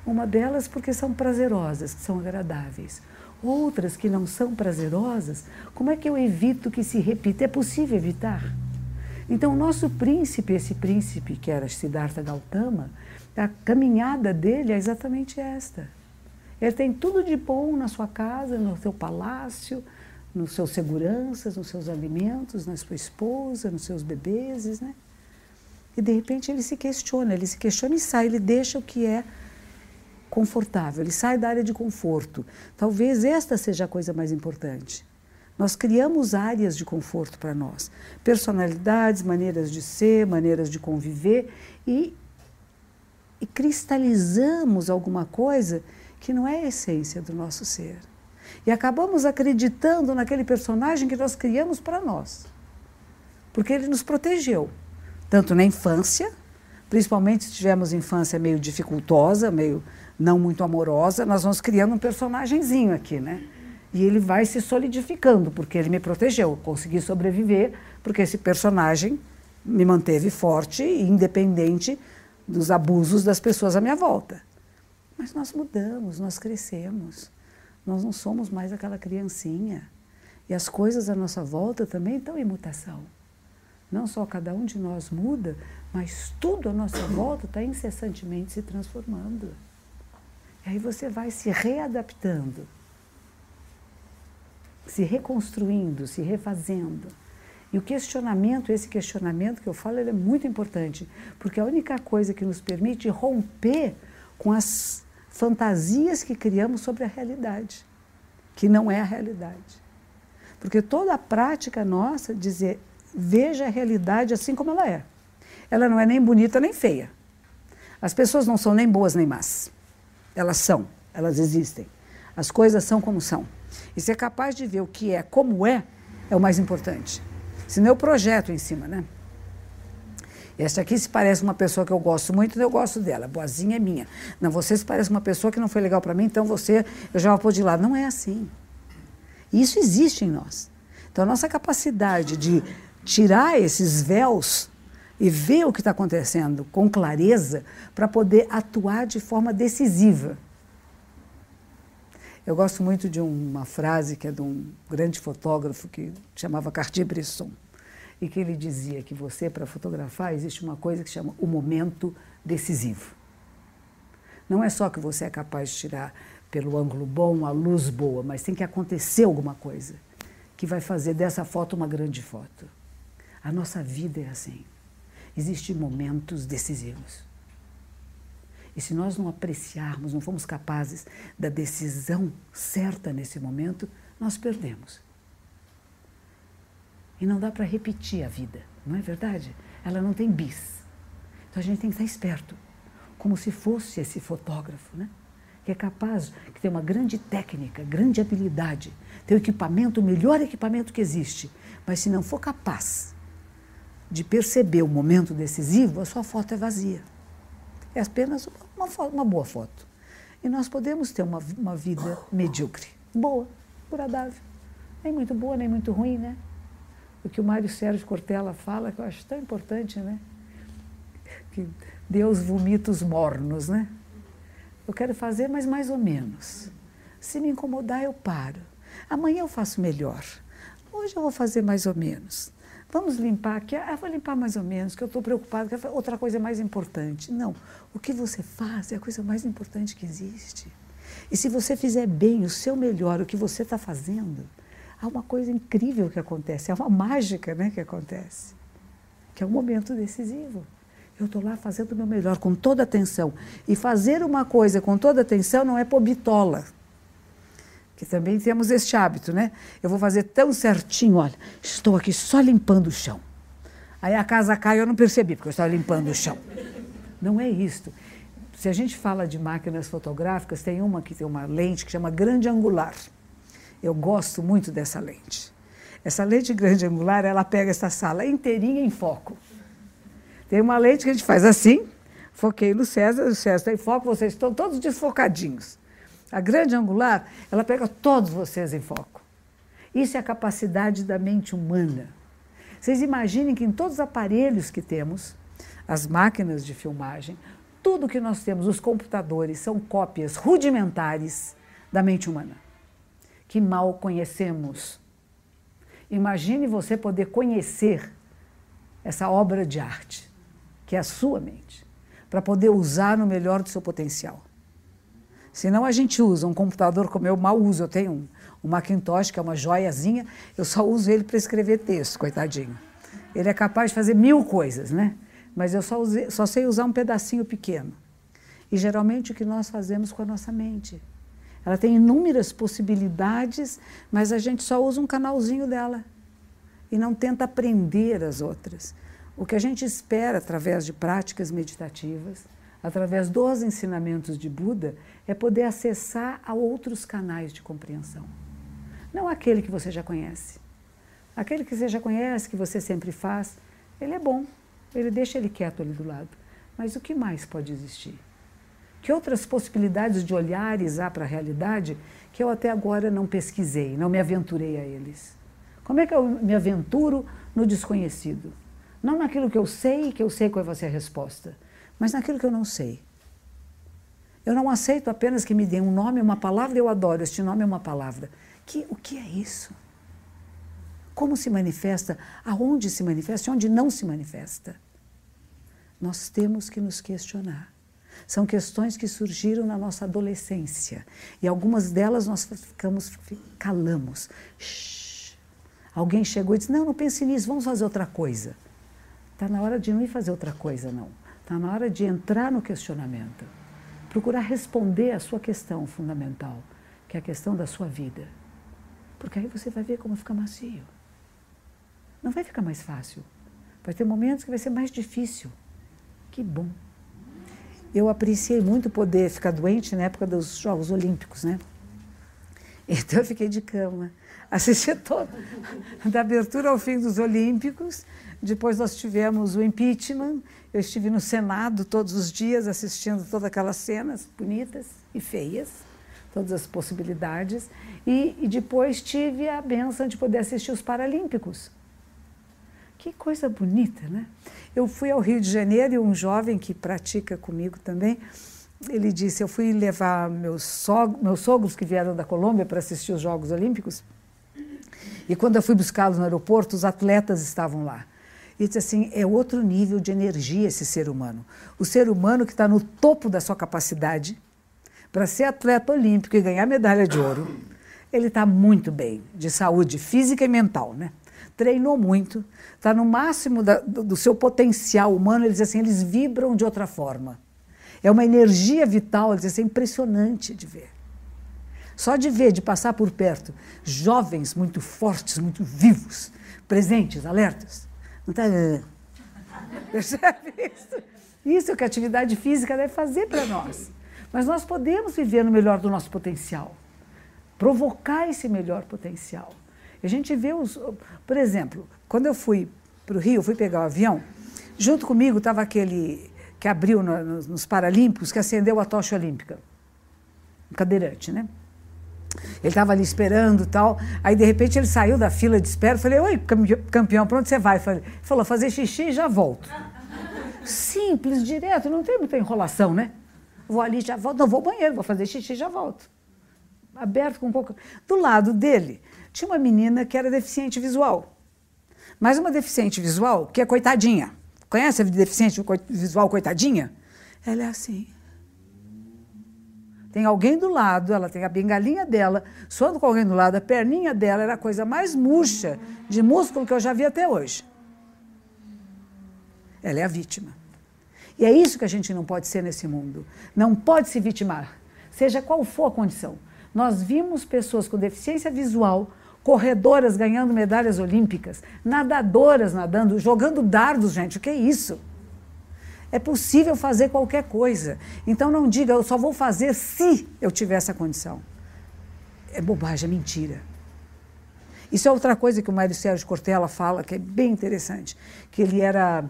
Uma delas porque são prazerosas, que são agradáveis. Outras que não são prazerosas, como é que eu evito que se repita? É possível evitar? Então, o nosso príncipe, esse príncipe que era Siddhartha Gautama, a caminhada dele é exatamente esta. Ele tem tudo de bom na sua casa, no seu palácio, nos seus seguranças, nos seus alimentos, na sua esposa, nos seus bebês, né? E de repente ele se questiona, ele se questiona e sai, ele deixa o que é confortável, ele sai da área de conforto. Talvez esta seja a coisa mais importante. Nós criamos áreas de conforto para nós, personalidades, maneiras de ser, maneiras de conviver e, e cristalizamos alguma coisa que não é a essência do nosso ser. E acabamos acreditando naquele personagem que nós criamos para nós. Porque ele nos protegeu, tanto na infância, principalmente se tivemos infância meio dificultosa, meio não muito amorosa, nós vamos criando um personagemzinho aqui, né? E ele vai se solidificando, porque ele me protegeu, consegui sobreviver, porque esse personagem me manteve forte e independente dos abusos das pessoas à minha volta. Mas nós mudamos, nós crescemos. Nós não somos mais aquela criancinha. E as coisas à nossa volta também estão em mutação. Não só cada um de nós muda, mas tudo à nossa volta está incessantemente se transformando. E aí você vai se readaptando, se reconstruindo, se refazendo. E o questionamento, esse questionamento que eu falo, ele é muito importante, porque a única coisa que nos permite romper com as fantasias que criamos sobre a realidade, que não é a realidade. Porque toda a prática nossa dizer veja a realidade assim como ela é. Ela não é nem bonita nem feia. As pessoas não são nem boas nem más. Elas são, elas existem. As coisas são como são. E ser capaz de ver o que é como é, é o mais importante. Senão eu projeto em cima, né? Esta aqui se parece uma pessoa que eu gosto muito, eu gosto dela. Boazinha é minha. Não, você se parece uma pessoa que não foi legal para mim, então você, eu já vou de lado. Não é assim. Isso existe em nós. Então, a nossa capacidade de tirar esses véus e ver o que está acontecendo com clareza para poder atuar de forma decisiva. Eu gosto muito de uma frase que é de um grande fotógrafo que chamava Cartier-Bresson e que ele dizia que você, para fotografar, existe uma coisa que chama o momento decisivo. Não é só que você é capaz de tirar pelo ângulo bom, a luz boa, mas tem que acontecer alguma coisa que vai fazer dessa foto uma grande foto. A nossa vida é assim. Existem momentos decisivos. E se nós não apreciarmos, não formos capazes da decisão certa nesse momento, nós perdemos. E não dá para repetir a vida, não é verdade? Ela não tem bis. Então a gente tem que estar esperto, como se fosse esse fotógrafo, né? que é capaz, que tem uma grande técnica, grande habilidade, tem o equipamento, o melhor equipamento que existe, mas se não for capaz de perceber o momento decisivo, a sua foto é vazia. É apenas uma, uma boa foto. E nós podemos ter uma, uma vida medíocre, boa, agradável. Nem muito boa, nem muito ruim, né? O que o Mário Sérgio Cortella fala, que eu acho tão importante, né? Que Deus vomita os mornos, né? Eu quero fazer, mas mais ou menos. Se me incomodar, eu paro. Amanhã eu faço melhor. Hoje eu vou fazer mais ou menos. Vamos limpar aqui. Ah, vou limpar mais ou menos, que eu estou preocupado, que outra coisa é mais importante. Não. O que você faz é a coisa mais importante que existe. E se você fizer bem, o seu melhor, o que você está fazendo, há uma coisa incrível que acontece, é uma mágica né, que acontece, que é um momento decisivo. Eu estou lá fazendo o meu melhor, com toda atenção. E fazer uma coisa com toda atenção não é por bitola. Que também temos este hábito, né? Eu vou fazer tão certinho, olha, estou aqui só limpando o chão. Aí a casa cai, eu não percebi, porque eu estava limpando o chão. Não é isto. Se a gente fala de máquinas fotográficas, tem uma que tem uma lente que chama grande angular. Eu gosto muito dessa lente. Essa lente grande angular, ela pega essa sala inteirinha em foco. Tem uma lente que a gente faz assim, foquei no César, o César está em foco, vocês estão todos desfocadinhos. A grande angular, ela pega todos vocês em foco. Isso é a capacidade da mente humana. Vocês imaginem que em todos os aparelhos que temos, as máquinas de filmagem, tudo que nós temos, os computadores, são cópias rudimentares da mente humana que mal conhecemos. Imagine você poder conhecer essa obra de arte, que é a sua mente, para poder usar no melhor do seu potencial. Senão a gente usa um computador como eu mal uso, eu tenho um, um Macintosh, que é uma joiazinha, eu só uso ele para escrever texto, coitadinho. Ele é capaz de fazer mil coisas, né? Mas eu só, usei, só sei usar um pedacinho pequeno. E geralmente o que nós fazemos com a nossa mente Ela tem inúmeras possibilidades, mas a gente só usa um canalzinho dela e não tenta aprender as outras. O que a gente espera através de práticas meditativas, através dos ensinamentos de Buda, é poder acessar a outros canais de compreensão. Não aquele que você já conhece. Aquele que você já conhece, que você sempre faz, ele é bom, ele deixa ele quieto ali do lado. Mas o que mais pode existir? Que outras possibilidades de olhares há para a realidade que eu até agora não pesquisei, não me aventurei a eles? Como é que eu me aventuro no desconhecido? Não naquilo que eu sei, que eu sei qual vai ser a resposta, mas naquilo que eu não sei. Eu não aceito apenas que me dê um nome, uma palavra, eu adoro, este nome é uma palavra. Que, o que é isso? Como se manifesta? Aonde se manifesta? Onde não se manifesta? Nós temos que nos questionar. São questões que surgiram na nossa adolescência e algumas delas nós ficamos calamos. Shhh. Alguém chegou e disse: Não, não pense nisso, vamos fazer outra coisa. Está na hora de não ir fazer outra coisa, não. Está na hora de entrar no questionamento. Procurar responder a sua questão fundamental, que é a questão da sua vida. Porque aí você vai ver como fica macio. Não vai ficar mais fácil. Vai ter momentos que vai ser mais difícil. Que bom. Eu apreciei muito poder ficar doente na época dos Jogos Olímpicos, né? Então eu fiquei de cama, assisti todo, da abertura ao fim dos Olímpicos. Depois nós tivemos o impeachment. Eu estive no Senado todos os dias assistindo todas aquelas cenas bonitas e feias, todas as possibilidades. E, e depois tive a benção de poder assistir os Paralímpicos. Que coisa bonita, né? Eu fui ao Rio de Janeiro e um jovem que pratica comigo também, ele disse: Eu fui levar meus, sog meus sogros que vieram da Colômbia para assistir os Jogos Olímpicos. E quando eu fui buscá-los no aeroporto, os atletas estavam lá. E disse assim: é outro nível de energia esse ser humano. O ser humano que está no topo da sua capacidade para ser atleta olímpico e ganhar medalha de ouro, ele está muito bem, de saúde física e mental, né? Treinou muito, está no máximo da, do, do, seu potencial humano, eles assim, eles vibram de outra forma. É uma energia vital, eles assim, impressionante de ver. Só de ver, de passar por perto, jovens muito fortes, muito vivos, presentes, alertas. Não tá... Percebe isso? Isso é o que a atividade física deve fazer para nós. Mas nós podemos viver no melhor do nosso potencial, provocar esse melhor potencial. A gente vê os. Por exemplo, quando eu fui para o Rio, fui pegar o avião, junto comigo estava aquele que abriu no, nos, nos Paralímpicos, que acendeu a tocha olímpica. Um cadeirante, né? Ele estava ali esperando tal. Aí, de repente, ele saiu da fila de espera. Falei, oi, campeão, para onde você vai? Falei, falou, fazer xixi e já volto. Simples, direto, não tem muita enrolação, né? Vou ali, já volto. Não, vou ao banheiro, vou fazer xixi e já volto. Aberto com um pouco. Do lado dele, tinha uma menina que era deficiente visual. Mas uma deficiente visual que é coitadinha. Conhece a deficiente visual coitadinha? Ela é assim. Tem alguém do lado, ela tem a bengalinha dela, suando com alguém do lado, a perninha dela era a coisa mais murcha de músculo que eu já vi até hoje. Ela é a vítima. E é isso que a gente não pode ser nesse mundo. Não pode se vitimar, seja qual for a condição. Nós vimos pessoas com deficiência visual corredoras ganhando medalhas olímpicas, nadadoras nadando, jogando dardos, gente, o que é isso? É possível fazer qualquer coisa. Então não diga, eu só vou fazer se eu tiver essa condição. É bobagem, é mentira. Isso é outra coisa que o Mário Sérgio Cortella fala, que é bem interessante, que ele era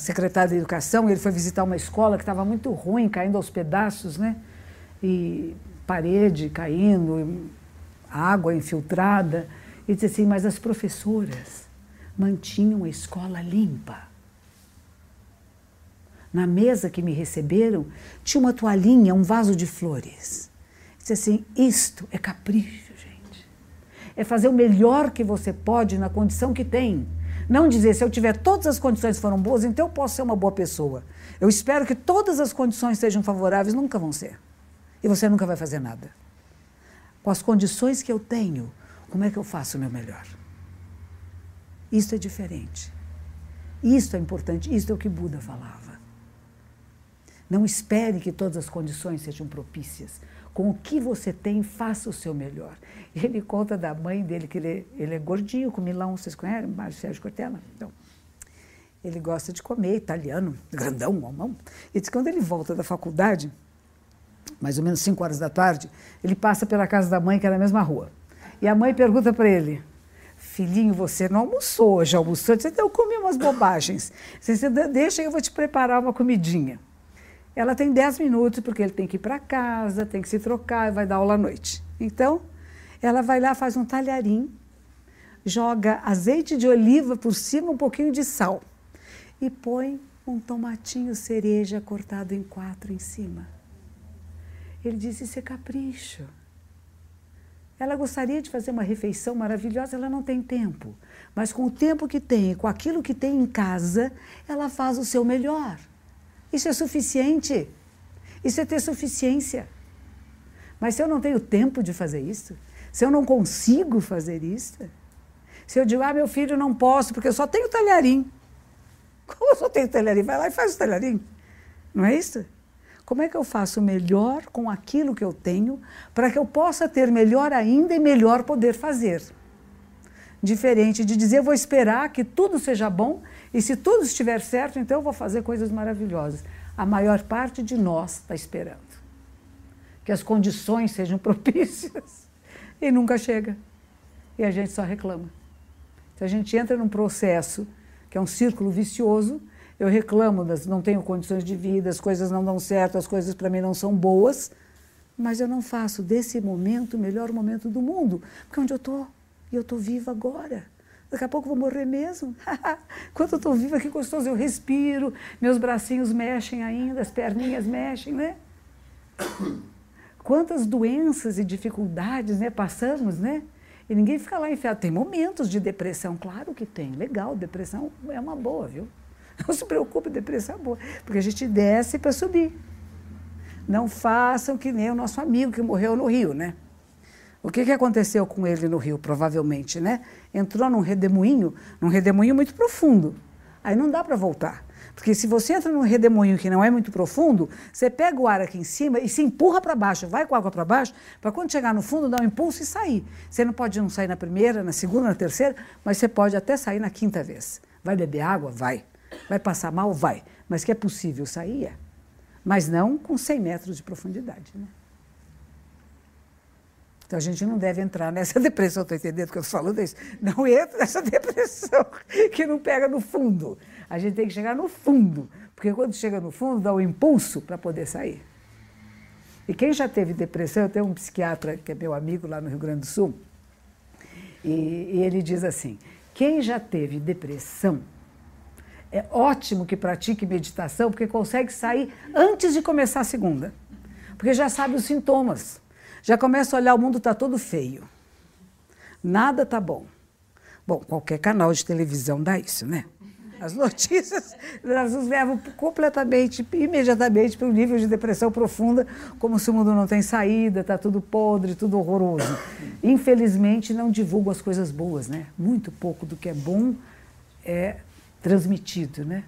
secretário de Educação, ele foi visitar uma escola que estava muito ruim, caindo aos pedaços, né? E parede caindo, água infiltrada. E disse assim: mas as professoras mantinham a escola limpa. Na mesa que me receberam tinha uma toalhinha, um vaso de flores. Disse assim: isto é capricho, gente. É fazer o melhor que você pode na condição que tem. Não dizer, se eu tiver todas as condições foram boas, então eu posso ser uma boa pessoa. Eu espero que todas as condições sejam favoráveis, nunca vão ser. E você nunca vai fazer nada com as condições que eu tenho, como é que eu faço o meu melhor? Isso é diferente. Isso é importante, isso é o que Buda falava. Não espere que todas as condições sejam propícias. Com o que você tem, faça o seu melhor. Ele conta da mãe dele, que ele, ele é gordinho, com milão, vocês conhecem? Mário Sérgio Cortella? Então, ele gosta de comer italiano, grandão, mamão. E diz que quando ele volta da faculdade, mais ou menos 5 horas da tarde, ele passa pela casa da mãe, que é na mesma rua. E a mãe pergunta para ele: Filhinho, você não almoçou, já almoçou? Você eu comi umas bobagens. Você deixa eu vou te preparar uma comidinha. Ela tem 10 minutos, porque ele tem que ir para casa, tem que se trocar e vai dar aula à noite. Então, ela vai lá, faz um talharim, joga azeite de oliva por cima, um pouquinho de sal e põe um tomatinho cereja cortado em quatro em cima. Ele disse: Isso é capricho. Ela gostaria de fazer uma refeição maravilhosa, ela não tem tempo. Mas com o tempo que tem, com aquilo que tem em casa, ela faz o seu melhor. Isso é suficiente. Isso é ter suficiência. Mas se eu não tenho tempo de fazer isso, se eu não consigo fazer isso, se eu digo, ah, meu filho, não posso, porque eu só tenho talharim. Como eu só tenho talharim? Vai lá e faz o talharim. Não é isso? Como é que eu faço melhor com aquilo que eu tenho para que eu possa ter melhor ainda e melhor poder fazer? Diferente de dizer, vou esperar que tudo seja bom e se tudo estiver certo, então eu vou fazer coisas maravilhosas. A maior parte de nós está esperando que as condições sejam propícias e nunca chega. E a gente só reclama. Então a gente entra num processo que é um círculo vicioso. Eu reclamo, das, não tenho condições de vida, as coisas não dão certo, as coisas para mim não são boas, mas eu não faço desse momento o melhor momento do mundo, porque é onde eu estou, e eu estou viva agora. Daqui a pouco eu vou morrer mesmo. Enquanto eu estou viva, que gostoso, eu respiro, meus bracinhos mexem ainda, as perninhas mexem, né? Quantas doenças e dificuldades né, passamos, né? E ninguém fica lá enfiado. Tem momentos de depressão, claro que tem. Legal, depressão é uma boa, viu? Não se preocupe, depressão é boa. Porque a gente desce para subir. Não façam que nem o nosso amigo que morreu no Rio, né? O que, que aconteceu com ele no Rio, provavelmente, né? Entrou num redemoinho, num redemoinho muito profundo. Aí não dá para voltar. Porque se você entra num redemoinho que não é muito profundo, você pega o ar aqui em cima e se empurra para baixo, vai com a água para baixo, para quando chegar no fundo dar um impulso e sair. Você não pode não sair na primeira, na segunda, na terceira, mas você pode até sair na quinta vez. Vai beber água? Vai. Vai passar mal? Vai. Mas que é possível sair? É. Mas não com 100 metros de profundidade. Né? Então a gente não deve entrar nessa depressão, estou entendendo que eu estou falando? Isso. Não entra nessa depressão que não pega no fundo. A gente tem que chegar no fundo, porque quando chega no fundo dá o um impulso para poder sair. E quem já teve depressão, eu tenho um psiquiatra que é meu amigo lá no Rio Grande do Sul, e, e ele diz assim: quem já teve depressão, é ótimo que pratique meditação, porque consegue sair antes de começar a segunda. Porque já sabe os sintomas. Já começa a olhar, o mundo está todo feio. Nada está bom. Bom, qualquer canal de televisão dá isso, né? As notícias elas nos levam completamente, imediatamente para um nível de depressão profunda, como se o mundo não tem saída, está tudo podre, tudo horroroso. Infelizmente, não divulgam as coisas boas, né? Muito pouco do que é bom é transmitido, né?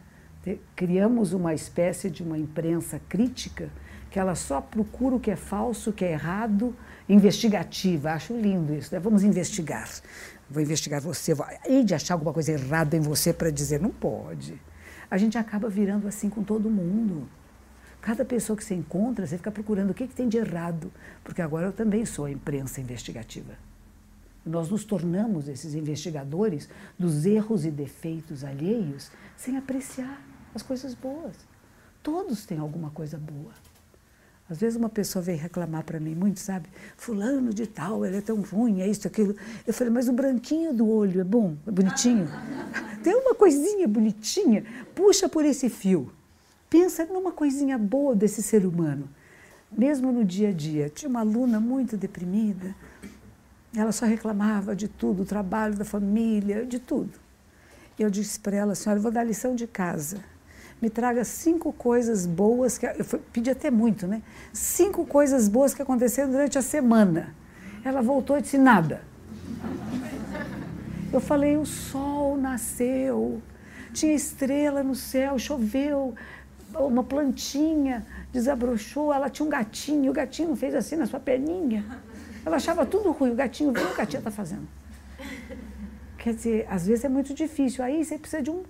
Criamos uma espécie de uma imprensa crítica que ela só procura o que é falso, o que é errado, investigativa. Acho lindo isso. Né? Vamos investigar vou investigar você, vou, hei de achar alguma coisa errada em você para dizer, não pode. A gente acaba virando assim com todo mundo. Cada pessoa que você encontra, você fica procurando o que, que tem de errado, porque agora eu também sou a imprensa investigativa. Nós nos tornamos esses investigadores dos erros e defeitos alheios sem apreciar as coisas boas. Todos têm alguma coisa boa. Às vezes uma pessoa vem reclamar para mim muito, sabe? Fulano de tal, ele é tão ruim, é isso, aquilo. Eu falei, mas o branquinho do olho é bom, é bonitinho. Tem uma coisinha bonitinha, puxa por esse fio. Pensa numa coisinha boa desse ser humano. Mesmo no dia a dia. Tinha uma aluna muito deprimida, ela só reclamava de tudo, do trabalho, da família, de tudo. E eu disse para ela, senhora, eu vou dar lição de casa me traga cinco coisas boas, que eu pedi até muito, né? Cinco coisas boas que aconteceram durante a semana. Ela voltou e disse nada. Eu falei, o sol nasceu, tinha estrela no céu, choveu, uma plantinha, desabrochou, ela tinha um gatinho, o gatinho fez assim na sua perninha. Ela achava tudo ruim, o gatinho viu o que a gatinha está fazendo. Quer dizer, às vezes é muito difícil. Aí você precisa de um,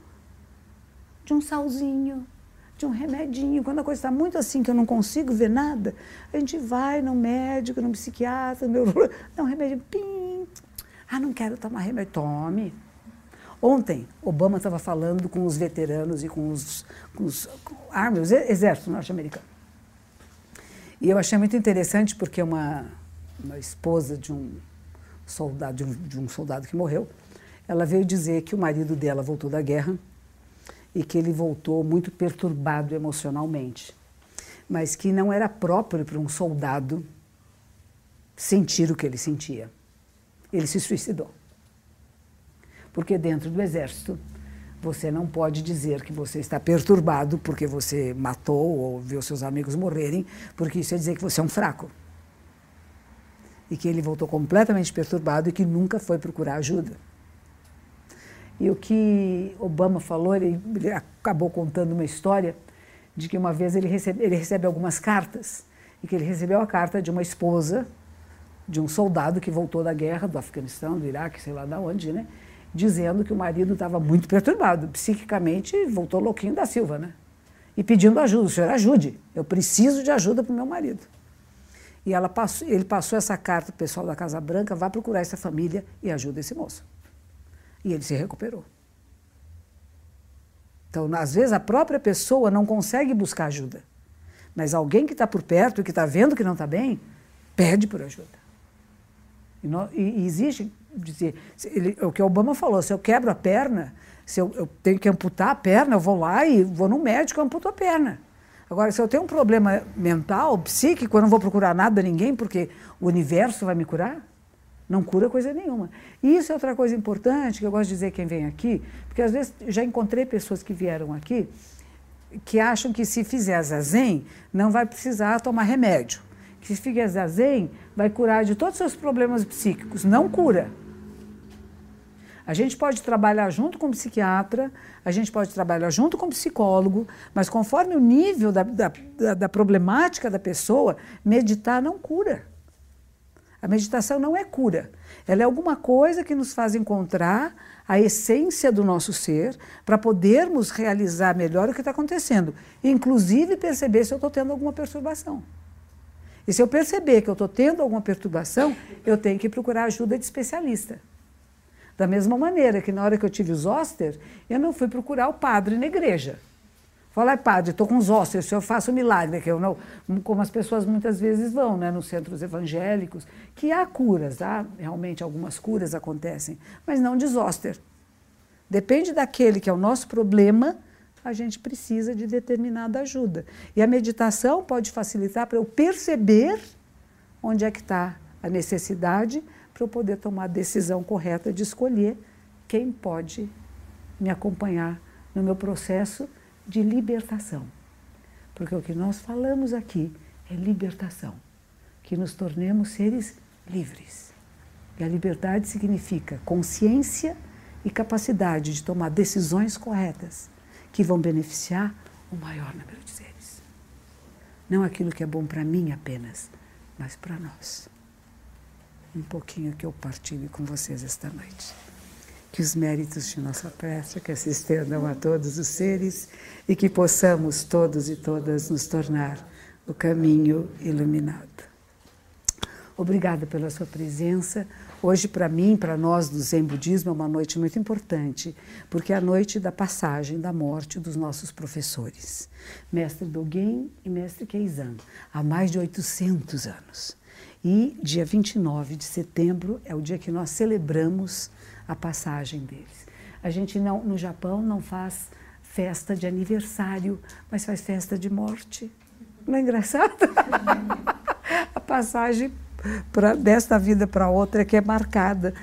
de um salzinho, de um remedinho. Quando a coisa está muito assim, que eu não consigo ver nada, a gente vai no médico, no psiquiatra, neurologista, dá um remédio, pim. Ah, não quero tomar remédio. Tome. Ontem, Obama estava falando com os veteranos e com os, com os com exército norte-americano. E eu achei muito interessante porque uma, uma esposa de um soldado, de um, de um soldado que morreu, ela veio dizer que o marido dela voltou da guerra e que ele voltou muito perturbado emocionalmente, mas que não era próprio para um soldado sentir o que ele sentia. Ele se suicidou. Porque dentro do exército, você não pode dizer que você está perturbado porque você matou ou viu seus amigos morrerem, porque isso é dizer que você é um fraco. E que ele voltou completamente perturbado e que nunca foi procurar ajuda. E o que Obama falou, ele, ele acabou contando uma história de que uma vez ele recebe, ele recebe algumas cartas e que ele recebeu a carta de uma esposa de um soldado que voltou da guerra do Afeganistão, do Iraque, sei lá de onde, né? Dizendo que o marido estava muito perturbado, psiquicamente voltou louquinho da Silva, né? E pedindo ajuda, o senhor ajude, eu preciso de ajuda para o meu marido. E ela passou, ele passou essa carta para o pessoal da Casa Branca, vá procurar essa família e ajuda esse moço. E ele se recuperou. Então, às vezes, a própria pessoa não consegue buscar ajuda. Mas alguém que está por perto e que está vendo que não está bem, pede por ajuda. E, não, e, e existe, dizer, ele, o que o Obama falou, se eu quebro a perna, se eu, eu, tenho que amputar a perna, eu vou lá e vou no médico e amputo a perna. Agora, se eu tenho um problema mental, psíquico, eu não vou procurar nada, ninguém, porque o universo vai me curar, não cura coisa nenhuma. E isso é outra coisa importante que eu gosto de dizer quem vem aqui, porque às vezes já encontrei pessoas que vieram aqui que acham que se fizer zazen não vai precisar tomar remédio. Que se fizer zazen vai curar de todos os seus problemas psíquicos. Não cura. A gente pode trabalhar junto com o psiquiatra, a gente pode trabalhar junto com o psicólogo, mas conforme o nível da, da, da problemática da pessoa, meditar não cura. A meditação não é cura. Ela é alguma coisa que nos faz encontrar a essência do nosso ser para podermos realizar melhor o que está acontecendo. Inclusive perceber se eu estou tendo alguma perturbação. E se eu perceber que eu estou tendo alguma perturbação, eu tenho que procurar ajuda de especialista. Da mesma maneira que na hora que eu tive os óster, eu não fui procurar o padre na igreja. Fala, padre, estou com os ossos, eu faço milagre, que eu não, como as pessoas muitas vezes vão, né, nos centros evangélicos, que há curas, há realmente algumas curas acontecem, mas não de zóster. Depende daquele que é o nosso problema, a gente precisa de determinada ajuda. E a meditação pode facilitar para eu perceber onde é que está a necessidade para eu poder tomar a decisão correta de escolher quem pode me acompanhar no meu processo de libertação. Porque o que nós falamos aqui é libertação, que nos tornemos seres livres. E a liberdade significa consciência e capacidade de tomar decisões corretas que vão beneficiar o maior número de seres. Não aquilo que é bom para mim apenas, mas para nós. Um pouquinho que eu partilho com vocês esta noite que os méritos de nossa prece que se estendam a todos os seres e que possamos todos e todas nos tornar o caminho iluminado. Obrigada pela sua presença. Hoje, para mim, para nós do Zen Budismo, é uma noite muito importante, porque é a noite da passagem da morte dos nossos professores, Mestre Dogen e Mestre Keizan, há mais de 800 anos. E dia 29 de setembro é o dia que nós celebramos a passagem deles. A gente não, no Japão não faz festa de aniversário, mas faz festa de morte. Não é engraçado? a passagem pra, desta vida para outra que é marcada.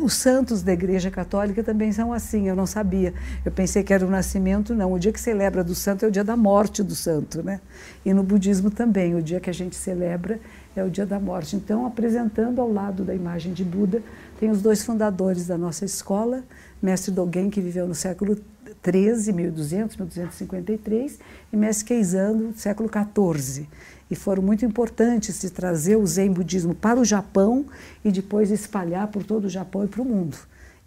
Os santos da Igreja Católica também são assim, eu não sabia. Eu pensei que era o nascimento, não. O dia que celebra do santo é o dia da morte do santo, né? E no budismo também, o dia que a gente celebra é o dia da morte. Então, apresentando ao lado da imagem de Buda, tem os dois fundadores da nossa escola, mestre Dogen, que viveu no século 13, 1200, 1253, e mestre Keizando, século 14. E foram muito importantes de trazer o Zen budismo para o Japão e depois espalhar por todo o Japão e para o mundo.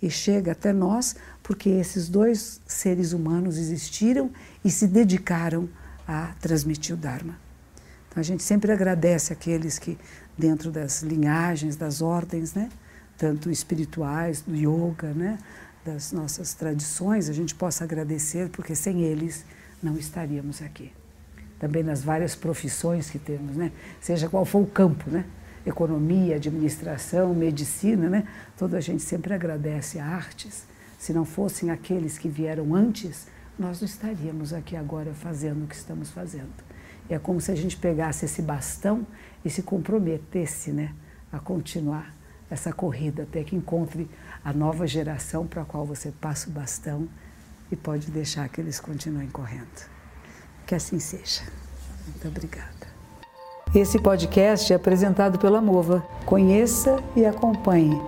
E chega até nós porque esses dois seres humanos existiram e se dedicaram a transmitir o Dharma. Então a gente sempre agradece aqueles que, dentro das linhagens, das ordens, né, tanto espirituais, do yoga, né, das nossas tradições, a gente possa agradecer, porque sem eles não estaríamos aqui. Também nas várias profissões que temos, né? seja qual for o campo, né? economia, administração, medicina, né? toda a gente sempre agradece a artes. Se não fossem aqueles que vieram antes, nós não estaríamos aqui agora fazendo o que estamos fazendo. É como se a gente pegasse esse bastão e se comprometesse né, a continuar essa corrida até que encontre a nova geração para a qual você passa o bastão e pode deixar que eles continuem correndo. Que assim seja. Muito obrigada. Esse podcast é apresentado pela Mova. Conheça e acompanhe.